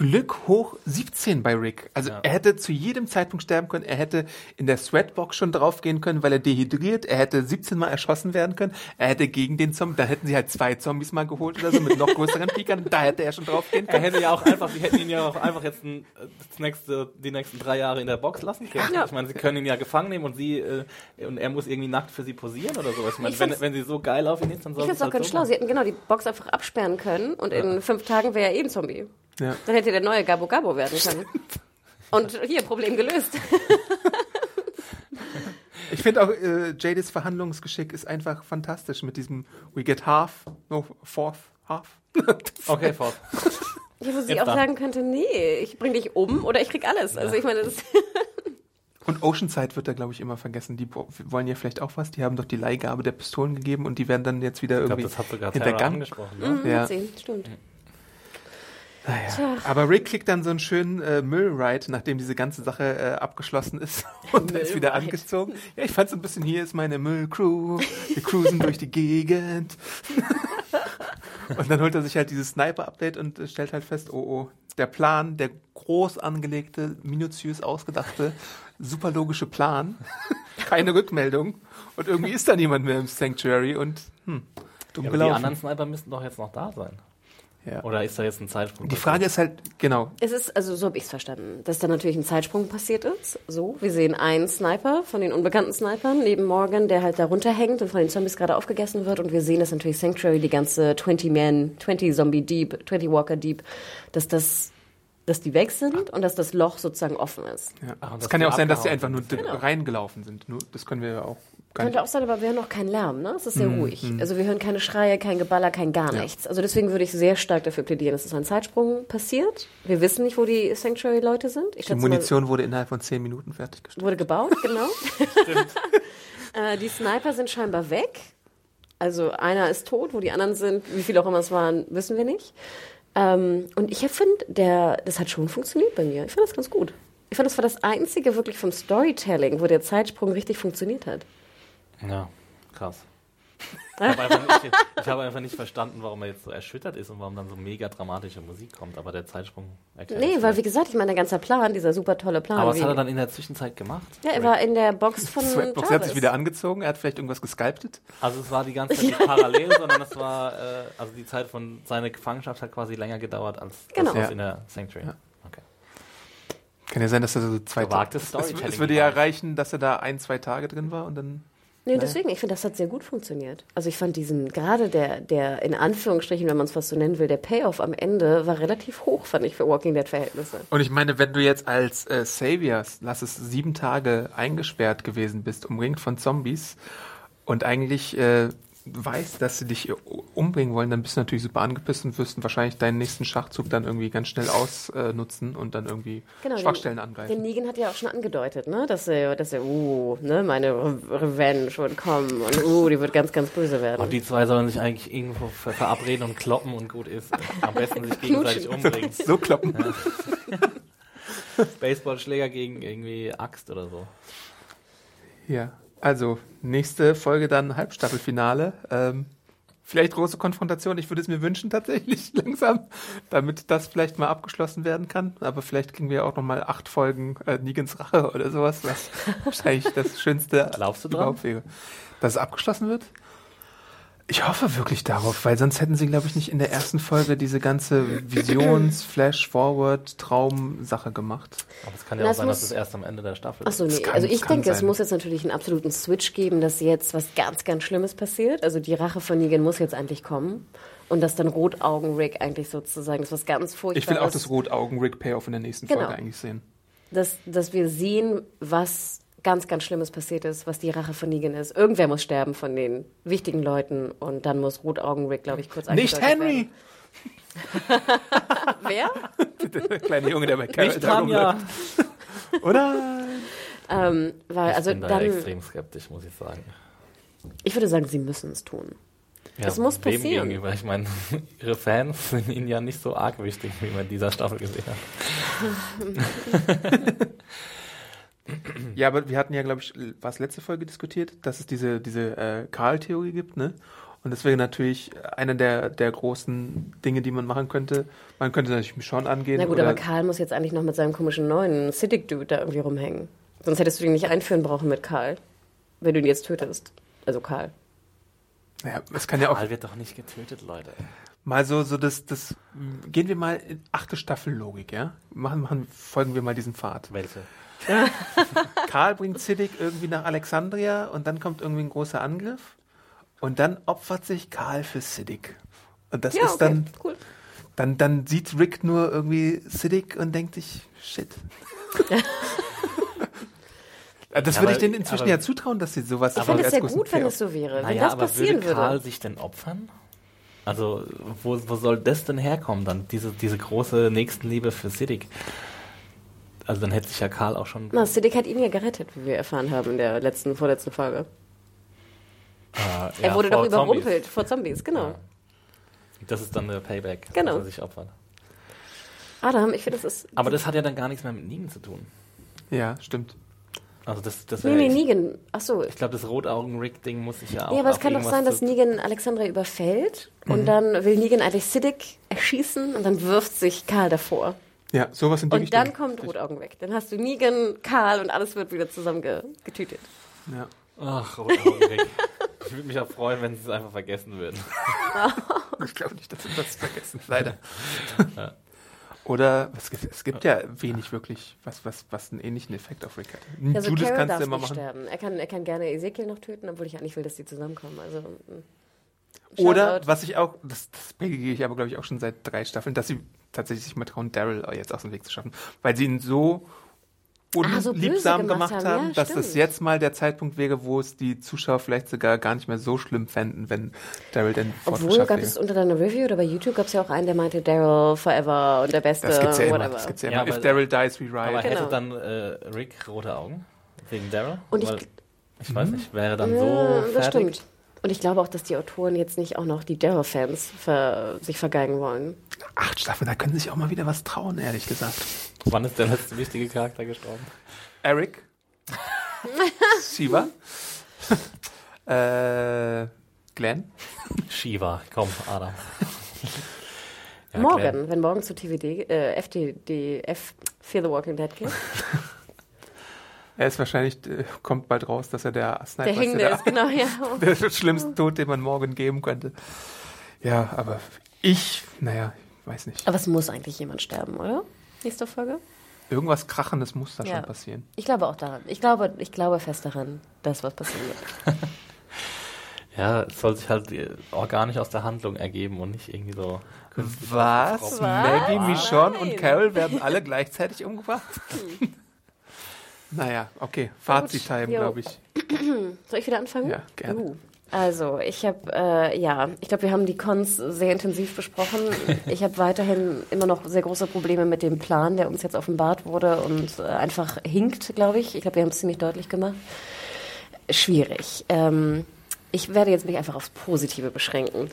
Glück hoch 17 bei Rick. Also Ja. er hätte zu jedem Zeitpunkt sterben können. Er hätte in der Sweatbox schon draufgehen können, weil er dehydriert. Er hätte 17 Mal erschossen werden können. Er hätte gegen den Zombie, da hätten sie halt zwei Zombies mal geholt oder so mit noch größeren Pikern. Da hätte er schon draufgehen Er können. hätte ja auch einfach, die hätten ihn ja auch einfach jetzt ein, das nächste, die nächsten drei Jahre in der Box lassen können. Ja. Ich meine, sie können ihn ja gefangen nehmen und sie äh, und er muss irgendwie nackt für sie posieren oder sowas. Ich meine, Ich wenn, wenn sie so geil auf ihn ist, dann Ich soll finde es auch halt ganz so schlau. Sie hätten genau die Box einfach absperren können und in fünf Tagen wäre er eh ein Zombie. Ja. Dann hätte der neue Gabo Gabo werden können. Und hier, Problem gelöst. Ich finde auch, äh, Jadis Verhandlungsgeschick ist einfach fantastisch mit diesem We get half, no fourth half. Okay, fort. Ja, wo sie Jetzt auch dann. sagen könnte, nee, ich bring dich um oder ich krieg alles. Also ich meine, das Und Oceanside wird da, glaube ich, immer vergessen. Die wollen ja vielleicht auch was. Die haben doch die Leihgabe der Pistolen gegeben und die werden dann jetzt wieder Ich glaube, irgendwie das hat sogar hintergangen. angesprochen. Ne? Mhm, Ja. stimmt. Naja. Aber Rick kriegt dann so einen schönen äh, Müllride, nachdem diese ganze Sache äh, abgeschlossen ist und dann ist wieder angezogen. Ja, ich fand so ein bisschen, hier ist meine Müllcrew, wir cruisen durch die Gegend. und dann holt er sich halt dieses Sniper-Update und äh, stellt halt fest, oh oh, der Plan, der groß angelegte, minutiös ausgedachte, super logische Plan, keine Rückmeldung und irgendwie ist da niemand mehr im Sanctuary und hm, dumm Ja, aber die gelaufen. anderen Sniper müssten doch jetzt noch da sein. Ja. Oder ist da jetzt ein Zeitsprung? Die Frage ist halt, genau, Es ist, also so habe ich es verstanden, dass da natürlich ein Zeitsprung passiert ist. So, wir sehen einen Sniper von den unbekannten Snipern neben Morgan, der halt da runterhängt und von den Zombies gerade aufgegessen wird. Und wir sehen, dass natürlich Sanctuary, die ganze 20-Man, 20-Zombie-Deep, 20-Walker-Deep, dass das, dass die weg sind und dass das Loch sozusagen offen ist. Ja. Ach, und es dass kann ja auch sein, dass sie einfach nur d- reingelaufen sind. Nur, das können wir ja auch gar nicht. Könnte auch sein, aber wir hören auch keinen Lärm, ne? Es ist sehr ruhig. Also wir hören keine Schreie, kein Geballer, kein gar nichts. Also deswegen würde ich sehr stark dafür plädieren, dass es ein Zeitsprung passiert. Wir wissen nicht, wo die Sanctuary-Leute sind. Ich Die schätze mal, Munition wurde innerhalb von zehn Minuten fertiggestellt. Wurde gebaut, genau. äh, die Sniper sind scheinbar weg. Also einer ist tot, wo die anderen sind, wie viele auch immer es waren, wissen wir nicht. Ähm, und ich finde, das hat schon funktioniert bei mir. Ich fand das ganz gut. Ich fand, das war das einzige wirklich vom Storytelling, wo der Zeitsprung richtig funktioniert hat. Ja, krass. Ich habe einfach, habe einfach nicht verstanden, warum er jetzt so erschüttert ist und warum dann so mega dramatische Musik kommt. Aber der Zeitsprung erklärt Nee, weil wie gesagt, ich meine, der ganze Plan, dieser super tolle Plan. Aber was hat er dann in der Zwischenzeit gemacht? ja, er war in der Box von Sweatbox er hat sich wieder angezogen, er hat vielleicht irgendwas gesculptet. Also es war die ganze Zeit nicht parallel, sondern es war, äh, also die Zeit von seiner Gefangenschaft hat quasi länger gedauert als Genau. das, was Ja. in der Sanctuary. Ja. Okay. Kann ja sein, dass er so zwei Gewagtes es, Storytelling es würde ja reichen, dass er da ein, zwei Tage drin war und dann. Nee, deswegen, ich finde, das hat sehr gut funktioniert. Also ich fand diesen, gerade der, der, in Anführungsstrichen, wenn man es fast so nennen will, der Payoff am Ende war relativ hoch, fand ich, für Walking Dead-Verhältnisse. Und ich meine, wenn du jetzt als äh, Savior, lass es sieben Tage eingesperrt gewesen bist, umringt von Zombies und eigentlich äh, weißt, dass sie dich äh, umbringen wollen, dann bist du natürlich super angepisst und wirst wahrscheinlich deinen nächsten Schachzug dann irgendwie ganz schnell ausnutzen und dann irgendwie Schwachstellen den, angreifen. Den Negan hat ja auch schon angedeutet, ne, dass er, dass er, uh, ne, meine Re Revenge wird kommen und uh, die wird ganz, ganz böse werden. Und die zwei sollen sich eigentlich irgendwo ver verabreden und kloppen und gut ist. Am besten sich gegenseitig umbringen. so kloppen. Baseballschläger gegen irgendwie Axt oder so. Ja, also nächste Folge dann Halbstaffelfinale. Ähm, vielleicht große Konfrontation. Ich würde es mir wünschen tatsächlich langsam, damit das vielleicht mal abgeschlossen werden kann. Aber vielleicht kriegen wir auch noch mal acht Folgen äh, Negans Rache oder sowas, was wahrscheinlich das Schönste Glaubst du dran? überhaupt wäre. Dass es abgeschlossen wird? Ich hoffe wirklich darauf, weil sonst hätten sie, glaube ich, nicht in der ersten Folge diese ganze Visions-, Flash-Forward, Traum-Sache gemacht. Aber es kann ja Na, auch sein, dass es erst am Ende der Staffel Ach so, Das nee. kann- also das ich denke, es muss jetzt natürlich einen absoluten Switch geben, dass jetzt was ganz, ganz Schlimmes passiert. Also die Rache von Negan muss jetzt eigentlich kommen. Und dass dann Rotaugen-Rick eigentlich sozusagen, das was ganz furchtbares. Ich will auch das Rotaugen-Rick-Payoff in der nächsten Genau. Folge eigentlich sehen. dass, dass wir sehen, was ganz, ganz Schlimmes passiert ist, was die Rache von Negan ist. Irgendwer muss sterben von den wichtigen Leuten und dann muss Rotaugen-Rick, glaube ich, kurz Nicht Henry! Wer? Der kleine Junge, der bei Carol Nicht Tanja! Oder? Ähm, weil, Ich also bin da dann, extrem skeptisch, muss ich sagen. ich würde sagen, sie müssen es tun. Ja, Es muss passieren. Gegenüber? Ich meine, ihre Fans sind ihnen ja nicht so arg wichtig, wie man in dieser Staffel gesehen hat. Ja, aber wir hatten ja, glaube ich, was letzte Folge diskutiert, dass es diese, diese äh, Karl-Theorie gibt, ne? Und das wäre natürlich einer der, der großen Dinge, die man machen könnte. Man könnte natürlich Michonne angehen. Na gut, oder, aber Karl muss jetzt eigentlich noch mit seinem komischen neuen Siddiq-Dude da irgendwie rumhängen. Sonst hättest du ihn nicht einführen brauchen mit Karl. Wenn du ihn jetzt tötest. Also Karl. ja, es kann ja auch Karl wird doch nicht getötet, Leute. mal so, so das, das, gehen wir mal in achte Staffel Logik, ja? Machen, machen, folgen wir mal diesen Pfad. Welche? Karl bringt Siddiq irgendwie nach Alexandria und dann kommt irgendwie ein großer Angriff und dann opfert sich Karl für Siddiq. Und das ist dann, cool. dann, dann sieht Rick nur irgendwie Siddiq und denkt sich, shit. Ja, das Ja, würde ich denen inzwischen aber- ja zutrauen, dass sie sowas Ich fände es sehr gut, wenn es so wäre. Wenn Naja, das aber passieren würde würde. Karl sich denn opfern? Also, wo, wo soll das denn herkommen dann? Diese, diese große Nächstenliebe für Siddiq. Also dann hätte sich ja Karl auch schon. Na, Siddiq hat ihn ja gerettet, wie wir erfahren haben in der letzten, vorletzten Folge. äh, Er ja, wurde doch überrumpelt Zombies. vor Zombies, genau. Ja. Das ist dann der Payback, Genau. dass er sich opfert. Adam, ich finde, das ist. Aber das hat ja dann gar nichts mehr mit Negan zu tun. Ja, stimmt. Also das, das Nee, nee, ich, Negan. Ach so. ich glaube, das Rotaugen-Rick-Ding muss sich ja auch. Nee, aber es kann doch sein, dass Negan Alexandra überfällt Mhm. und dann will Negan eigentlich Siddiq erschießen und dann wirft sich Karl davor. Ja, sowas in die Und Richtung. dann kommt Rotaugen weg. Dann hast du Negan, Karl und alles wird wieder zusammen ge getütet. Ja. Ach, Rotaugen-Rick. ich würde mich auch freuen, wenn sie es einfach vergessen würden. Ich glaube nicht, dass wir das vergessen, leider. Oder es gibt, es gibt ja wenig wirklich, was, was, was einen ähnlichen Effekt auf Rick hat. Also Judas Carol kannst darf du immer nicht machen. sterben. Er kann, er kann gerne Ezekiel noch töten, obwohl ich eigentlich will, dass die zusammenkommen. Also, mm. Oder, was ich auch, das, das predige ich aber, glaube ich, auch schon seit drei Staffeln, dass sie tatsächlich sich mal trauen, Daryl jetzt aus dem Weg zu schaffen. Weil sie ihn so Ah, so unliebsam gemacht gemacht haben, ja, dass stimmt. das jetzt mal der Zeitpunkt wäre, wo es die Zuschauer vielleicht sogar gar nicht mehr so schlimm fänden, wenn Daryl denn Obwohl, gab wäre. es unter deiner Review oder bei YouTube gab es ja auch einen, der meinte Daryl forever und der Beste, Das gibt's ja immer. whatever. Das gibt's ja Ja, immer. If aber- Daryl dies, we Aber ride. Genau. hätte dann äh, Rick rote Augen? Wegen Daryl? Und ich Weil- ich weiß nicht, wäre dann Ja, so das fertig? stimmt. Und ich glaube auch, dass die Autoren jetzt nicht auch noch die Daryl-Fans ver sich vergeigen wollen. Acht Staffeln, da können sie sich auch mal wieder was trauen, ehrlich gesagt. Wann ist der letzte wichtige Charakter gestorben? Eric. Shiva. äh, Glenn. Shiva, komm, Adam. Ja, morgen, Glenn. wenn morgen zu TVD, äh, FTD, F, Fear the Walking Dead geht. Er ist wahrscheinlich, äh, kommt bald raus, dass er der Sniper Der hängende der, ist, genau, ja. der schlimmste Tod, den man morgen geben könnte. Ja, aber ich, naja, ich weiß nicht. Aber es muss eigentlich jemand sterben, oder? Nächste Folge? Irgendwas Krachendes muss da Ja. schon passieren. Ich glaube auch daran. Ich glaube, ich glaube fest daran, dass was passieren wird. Ja, es soll sich halt äh, organisch aus der Handlung ergeben und nicht irgendwie so. Was? Was? Maggie, Michonne und. Carol werden alle gleichzeitig umgebracht? naja, okay. Fazit-Time, glaube ich. Soll ich wieder anfangen? Ja, gerne. Uh. Also, ich habe, äh, ja, ich glaube, wir haben die Cons sehr intensiv besprochen. Ich habe weiterhin immer noch sehr große Probleme mit dem Plan, der uns jetzt offenbart wurde und äh, einfach hinkt, glaube ich. Ich glaube, wir haben es ziemlich deutlich gemacht. Schwierig. Ähm, ich werde jetzt mich einfach aufs Positive beschränken.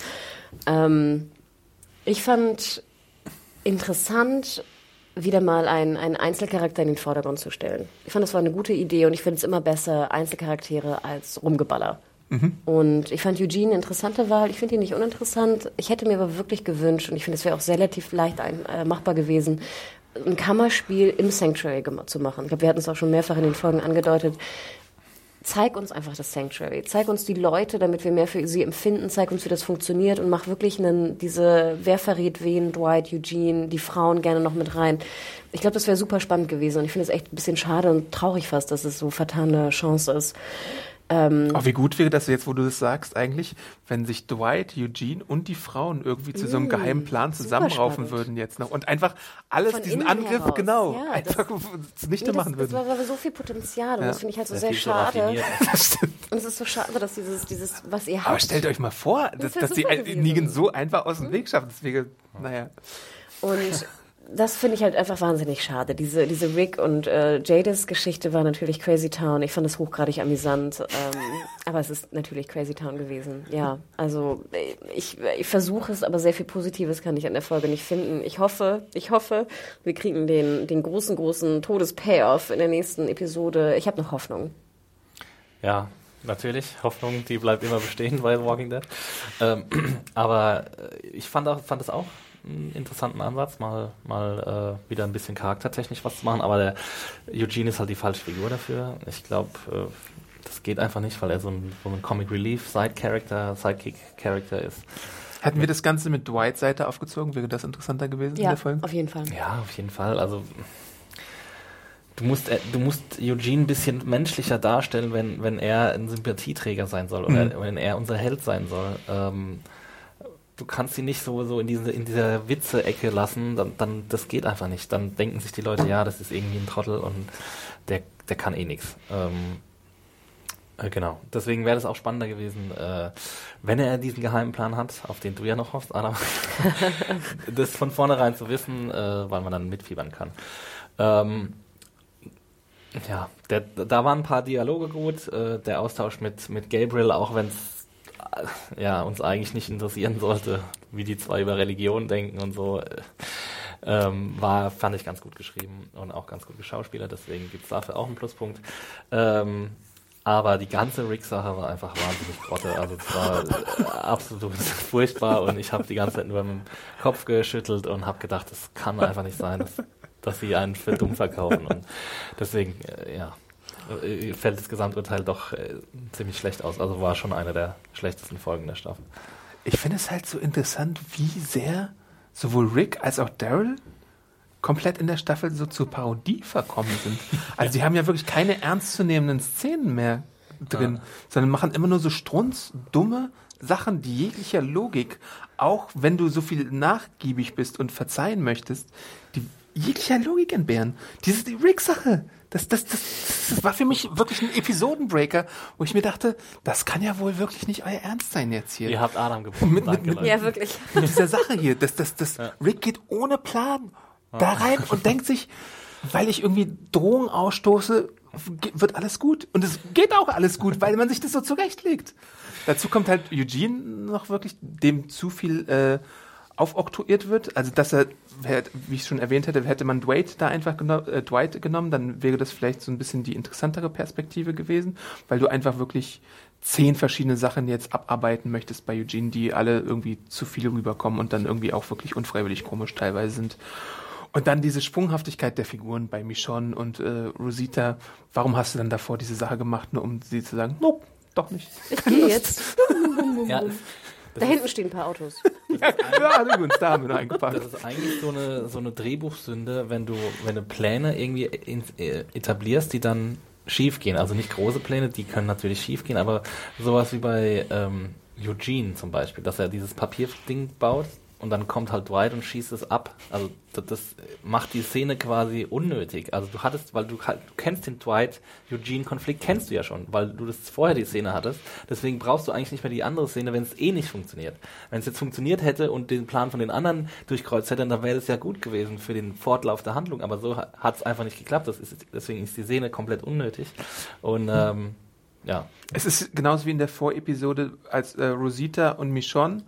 Ähm, ich fand interessant, wieder mal einen, einen Einzelcharakter in den Vordergrund zu stellen. Ich fand, das war eine gute Idee und ich finde es immer besser, Einzelcharaktere als Rumgeballer. Und ich fand Eugene eine interessante Wahl. Ich finde ihn nicht uninteressant. Ich hätte mir aber wirklich gewünscht, und ich finde, es wäre auch relativ leicht ein, äh, machbar gewesen, ein Kammerspiel im Sanctuary zu machen. Ich glaube, wir hatten es auch schon mehrfach in den Folgen angedeutet. Zeig uns einfach das Sanctuary. Zeig uns die Leute, damit wir mehr für sie empfinden. Zeig uns, wie das funktioniert und mach wirklich einen, diese, wer verrät wen, Dwight, Eugene, die Frauen gerne noch mit rein. Ich glaube, das wäre super spannend gewesen und ich finde es echt ein bisschen schade und traurig fast, dass es so vertane Chance ist. Ähm, Auch wie gut wäre das jetzt, wo du das sagst, eigentlich, wenn sich Dwight, Eugene und die Frauen irgendwie zu so einem geheimen Plan zusammenraufen spannend. würden jetzt noch und einfach alles, Von diesen Angriff, heraus. genau, Ja, einfach zunichte Nee, das, machen das würden. war aber so viel Potenzial und Ja. das finde ich halt so Sehr sehr, so schade. Das stimmt. und es ist so schade, dass dieses, dieses, was ihr Aber habt. stellt euch mal vor, dass, wär dass die. Negan so einfach aus dem Weg schaffen. Deswegen, naja. Und das finde ich halt einfach wahnsinnig schade. Diese, diese Rick und äh, Jadis Geschichte war natürlich Crazy Town. Ich fand es hochgradig amüsant. Ähm, aber es ist natürlich Crazy Town gewesen. Ja, also äh, ich, ich versuche es, aber sehr viel Positives kann ich an der Folge nicht finden. Ich hoffe, ich hoffe, wir kriegen den, den großen, großen Todes-Payoff in der nächsten Episode. Ich habe noch Hoffnung. Ja, natürlich. Hoffnung, die bleibt immer bestehen bei Walking Dead. Ähm, aber äh, ich fand, auch, fand es auch einen interessanten Ansatz, mal, mal äh, wieder ein bisschen charaktertechnisch was zu machen. Aber der Eugene ist halt die falsche Figur dafür. Ich glaube, äh, das geht einfach nicht, weil er so ein, so ein Comic Relief Side-Character, Sidekick-Character ist. Hätten wir das Ganze mit Dwights Seite aufgezogen, wäre das interessanter gewesen in Ja, der Folge? auf jeden Fall. Ja, auf jeden Fall. Also du musst, äh, du musst Eugene ein bisschen menschlicher darstellen, wenn, wenn er ein Sympathieträger sein soll oder Mhm. wenn er unser Held sein soll. Ähm, du kannst ihn nicht so, in diese in dieser Witze-Ecke lassen, dann, dann das geht einfach nicht. Dann denken sich die Leute, ja, das ist irgendwie ein Trottel und der, der kann eh nichts. Ähm, äh, Genau, deswegen wäre das auch spannender gewesen, äh, wenn er diesen geheimen Plan hat, auf den du ja noch hoffst, Adam, das von vornherein zu wissen, äh, weil man dann mitfiebern kann. Ähm, ja, der, da waren ein paar Dialoge gut, äh, der Austausch mit, mit Gabriel, auch wenn es ja, uns eigentlich nicht interessieren sollte, wie die zwei über Religion denken und so, äh, ähm, war, fand ich ganz gut geschrieben und auch ganz gut geschauspielert, deswegen gibt es dafür auch einen Pluspunkt. Ähm, aber die ganze Rick-Sache war einfach wahnsinnig grotte. Also es war äh, absolut furchtbar und ich habe die ganze Zeit nur dem Kopf geschüttelt und habe gedacht, das kann einfach nicht sein, dass, dass sie einen für dumm verkaufen. Und deswegen, äh, ja, äh, fällt das Gesamturteil doch äh, ziemlich schlecht aus. Also war schon eine der schlechtesten Folgen der Staffel. Ich finde es halt so interessant, wie sehr sowohl Rick als auch Daryl komplett in der Staffel so zur Parodie verkommen sind. Also sie haben ja wirklich keine ernstzunehmenden Szenen mehr drin, sondern machen immer nur so strunz, dumme Sachen, die jeglicher Logik, auch wenn du so viel nachgiebig bist und verzeihen möchtest, die jeglicher Logik entbehren. Diese die Rick-Sache, das, das, das, das war für mich wirklich ein Episodenbreaker, wo ich mir dachte, das kann ja wohl wirklich nicht euer Ernst sein jetzt hier. Ihr habt Adam gefunden, Mit- mit- mit-. Ja, wirklich. mit dieser Sache hier, dass das, das Rick geht ohne Plan da rein und denkt sich, weil ich irgendwie Drohungen ausstoße, wird alles gut. Und es geht auch alles gut, weil man sich das so zurechtlegt. Dazu kommt halt Eugene noch wirklich, dem zu viel äh, aufoktroyiert wird. Also dass er, wie ich schon erwähnt hätte, hätte man Dwight da einfach geno äh, Dwight genommen, dann wäre das vielleicht so ein bisschen die interessantere Perspektive gewesen, weil du einfach wirklich zehn verschiedene Sachen jetzt abarbeiten möchtest bei Eugene, die alle irgendwie zu viel rüberkommen und dann irgendwie auch wirklich unfreiwillig komisch teilweise sind. Und dann diese Sprunghaftigkeit der Figuren bei Michonne und äh, Rosita. Warum hast du dann davor diese Sache gemacht, nur um sie zu sagen, nope, doch nicht. Ich gehe jetzt. Ja, Da hinten stehen ein paar Autos. ja, übrigens, da haben wir eingepackt. Das ist eigentlich so eine, so eine Drehbuchsünde, wenn du, wenn du Pläne irgendwie in, äh, etablierst, die dann schief gehen. Also nicht große Pläne, die können natürlich schief gehen, aber sowas wie bei ähm, Eugene zum Beispiel, dass er dieses Papierding baut und dann kommt halt Dwight und schießt es ab. Also das, das macht die Szene quasi unnötig. Also du hattest, weil du, du kennst den Dwight-Eugene-Konflikt, kennst du ja schon, weil du das vorher die Szene hattest. Deswegen brauchst du eigentlich nicht mehr die andere Szene, wenn es eh nicht funktioniert. Wenn es jetzt funktioniert hätte und den Plan von den anderen durchkreuzt hätte, dann wäre das ja gut gewesen für den Fortlauf der Handlung. Aber so hat es einfach nicht geklappt. Das ist, deswegen ist die Szene komplett unnötig. Und ähm, ja. Es ist genauso wie in der Vorepisode, als äh, Rosita und Michonne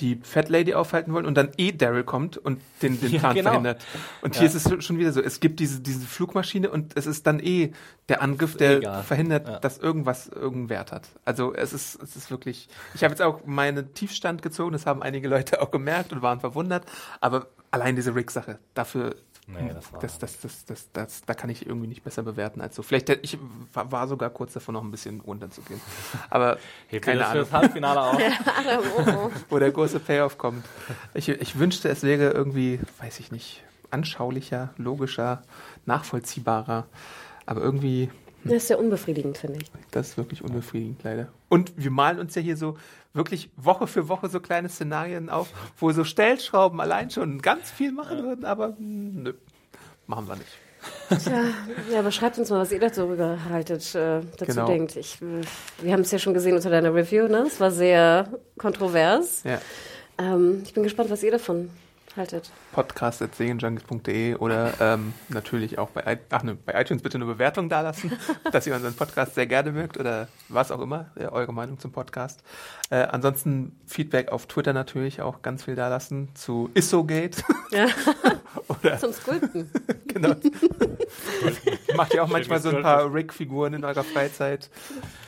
die Fat Lady aufhalten wollen und dann eh Daryl kommt und den, den Plan genau. verhindert. Und ja. hier ist es schon wieder so, es gibt diese, diese Flugmaschine und es ist dann eh der Angriff, der Egal. verhindert, ja. dass irgendwas irgendeinen Wert hat. Also es ist, es ist wirklich, ich habe jetzt auch meinen Tiefstand gezogen, das haben einige Leute auch gemerkt und waren verwundert, aber allein diese Rick-Sache, dafür Nee, das war das, das, das, das, das, da kann ich irgendwie nicht besser bewerten als so. Vielleicht ich war sogar kurz davor, noch ein bisschen runterzugehen. Aber keine das Ahnung. Fürs Halbfinale auch. Wo der große Payoff kommt. Ich, ich wünschte, es wäre irgendwie, weiß ich nicht, anschaulicher, logischer, nachvollziehbarer. Aber irgendwie das ist ja unbefriedigend, finde ich. Das ist wirklich unbefriedigend, leider. Und wir malen uns ja hier so wirklich Woche für Woche so kleine Szenarien auf, wo so Stellschrauben allein schon ganz viel machen würden, aber hm, nö, machen wir nicht. Tja, ja, aber schreibt uns mal, was ihr dazu haltet, äh, dazu genau. denkt. Ich, wir haben es ja schon gesehen unter deiner Review, ne? Es war sehr kontrovers. Ja. Ähm, ich bin gespannt, was ihr davon haltet. Podcast.segenjunkies.de oder ähm, natürlich auch bei, ach, ne, bei iTunes bitte eine Bewertung dalassen, dass ihr unseren Podcast sehr gerne mögt oder was auch immer, ja, eure Meinung zum Podcast. Äh, ansonsten Feedback auf Twitter natürlich auch ganz viel dalassen zu Issogate. Ja. oder zum Skulpten. genau. Macht ihr auch manchmal so ein paar Rick-Figuren in eurer Freizeit?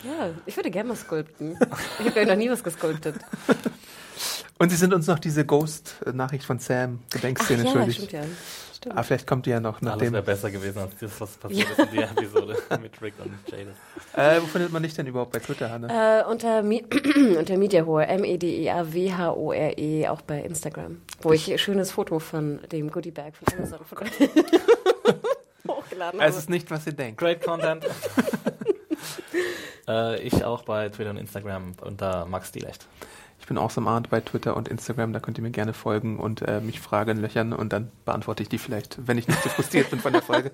Ja, ich würde gerne mal sculpten. Ich habe ja noch nie was gesculptet. Und Sie sind uns noch diese Ghost-Nachricht von Sam, Gedenkszene Ach, ja, schuldig. Stimmt, ja. Stimmt. Aber vielleicht kommt die ja noch. Nachdem Alles wäre besser gewesen als das, was passiert ist in der Episode mit Rick und Jade. Äh, wo findet man dich denn überhaupt bei Twitter, Hanne? Äh, unter, Mi unter Mediahore, M-E-D-E-A-W-H-O-R-E, -E, auch bei Instagram. Wo ich ein schönes Foto von dem Goodie Bag von Amazon hochgeladen habe. Es ist nicht, was ihr denkt. Great Content. äh, ich auch bei Twitter und Instagram unter Max Dielecht. Ich bin Awesome Art bei Twitter und Instagram, da könnt ihr mir gerne folgen und äh, mich Fragen löchern und dann beantworte ich die vielleicht, wenn ich nicht zu frustriert bin von der Folge.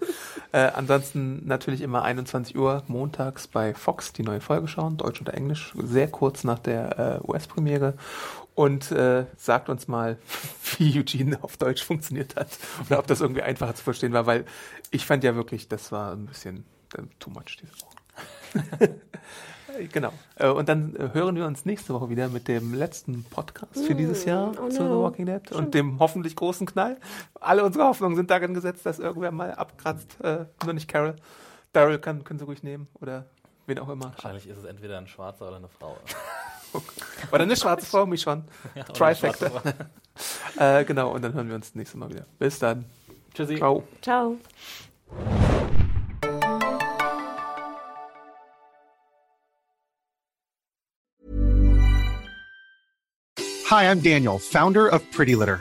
Äh, ansonsten natürlich immer 21 Uhr montags bei Fox die neue Folge schauen, Deutsch oder Englisch, sehr kurz nach der äh, US-Premiere und äh, sagt uns mal, wie Eugene auf Deutsch funktioniert hat oder ob das irgendwie einfacher zu verstehen war, weil ich fand ja wirklich, das war ein bisschen äh, too much diese Woche. Genau. Äh, und dann äh, hören wir uns nächste Woche wieder mit dem letzten Podcast für dieses Jahr oh no. zu The Walking Dead und dem hoffentlich großen Knall. Alle unsere Hoffnungen sind darin gesetzt, dass irgendwer mal abkratzt. Äh, nur nicht Carol. Daryl kann, können Sie ruhig nehmen oder wen auch immer. Wahrscheinlich ist es entweder ein Schwarzer oder eine Frau. oder eine schwarze Frau, mich schon. Ja, Trifecta. äh, genau, und dann hören wir uns nächstes Mal wieder. Bis dann. Tschüssi. Ciao. Ciao. Hi, I'm Daniel, founder of Pretty Litter.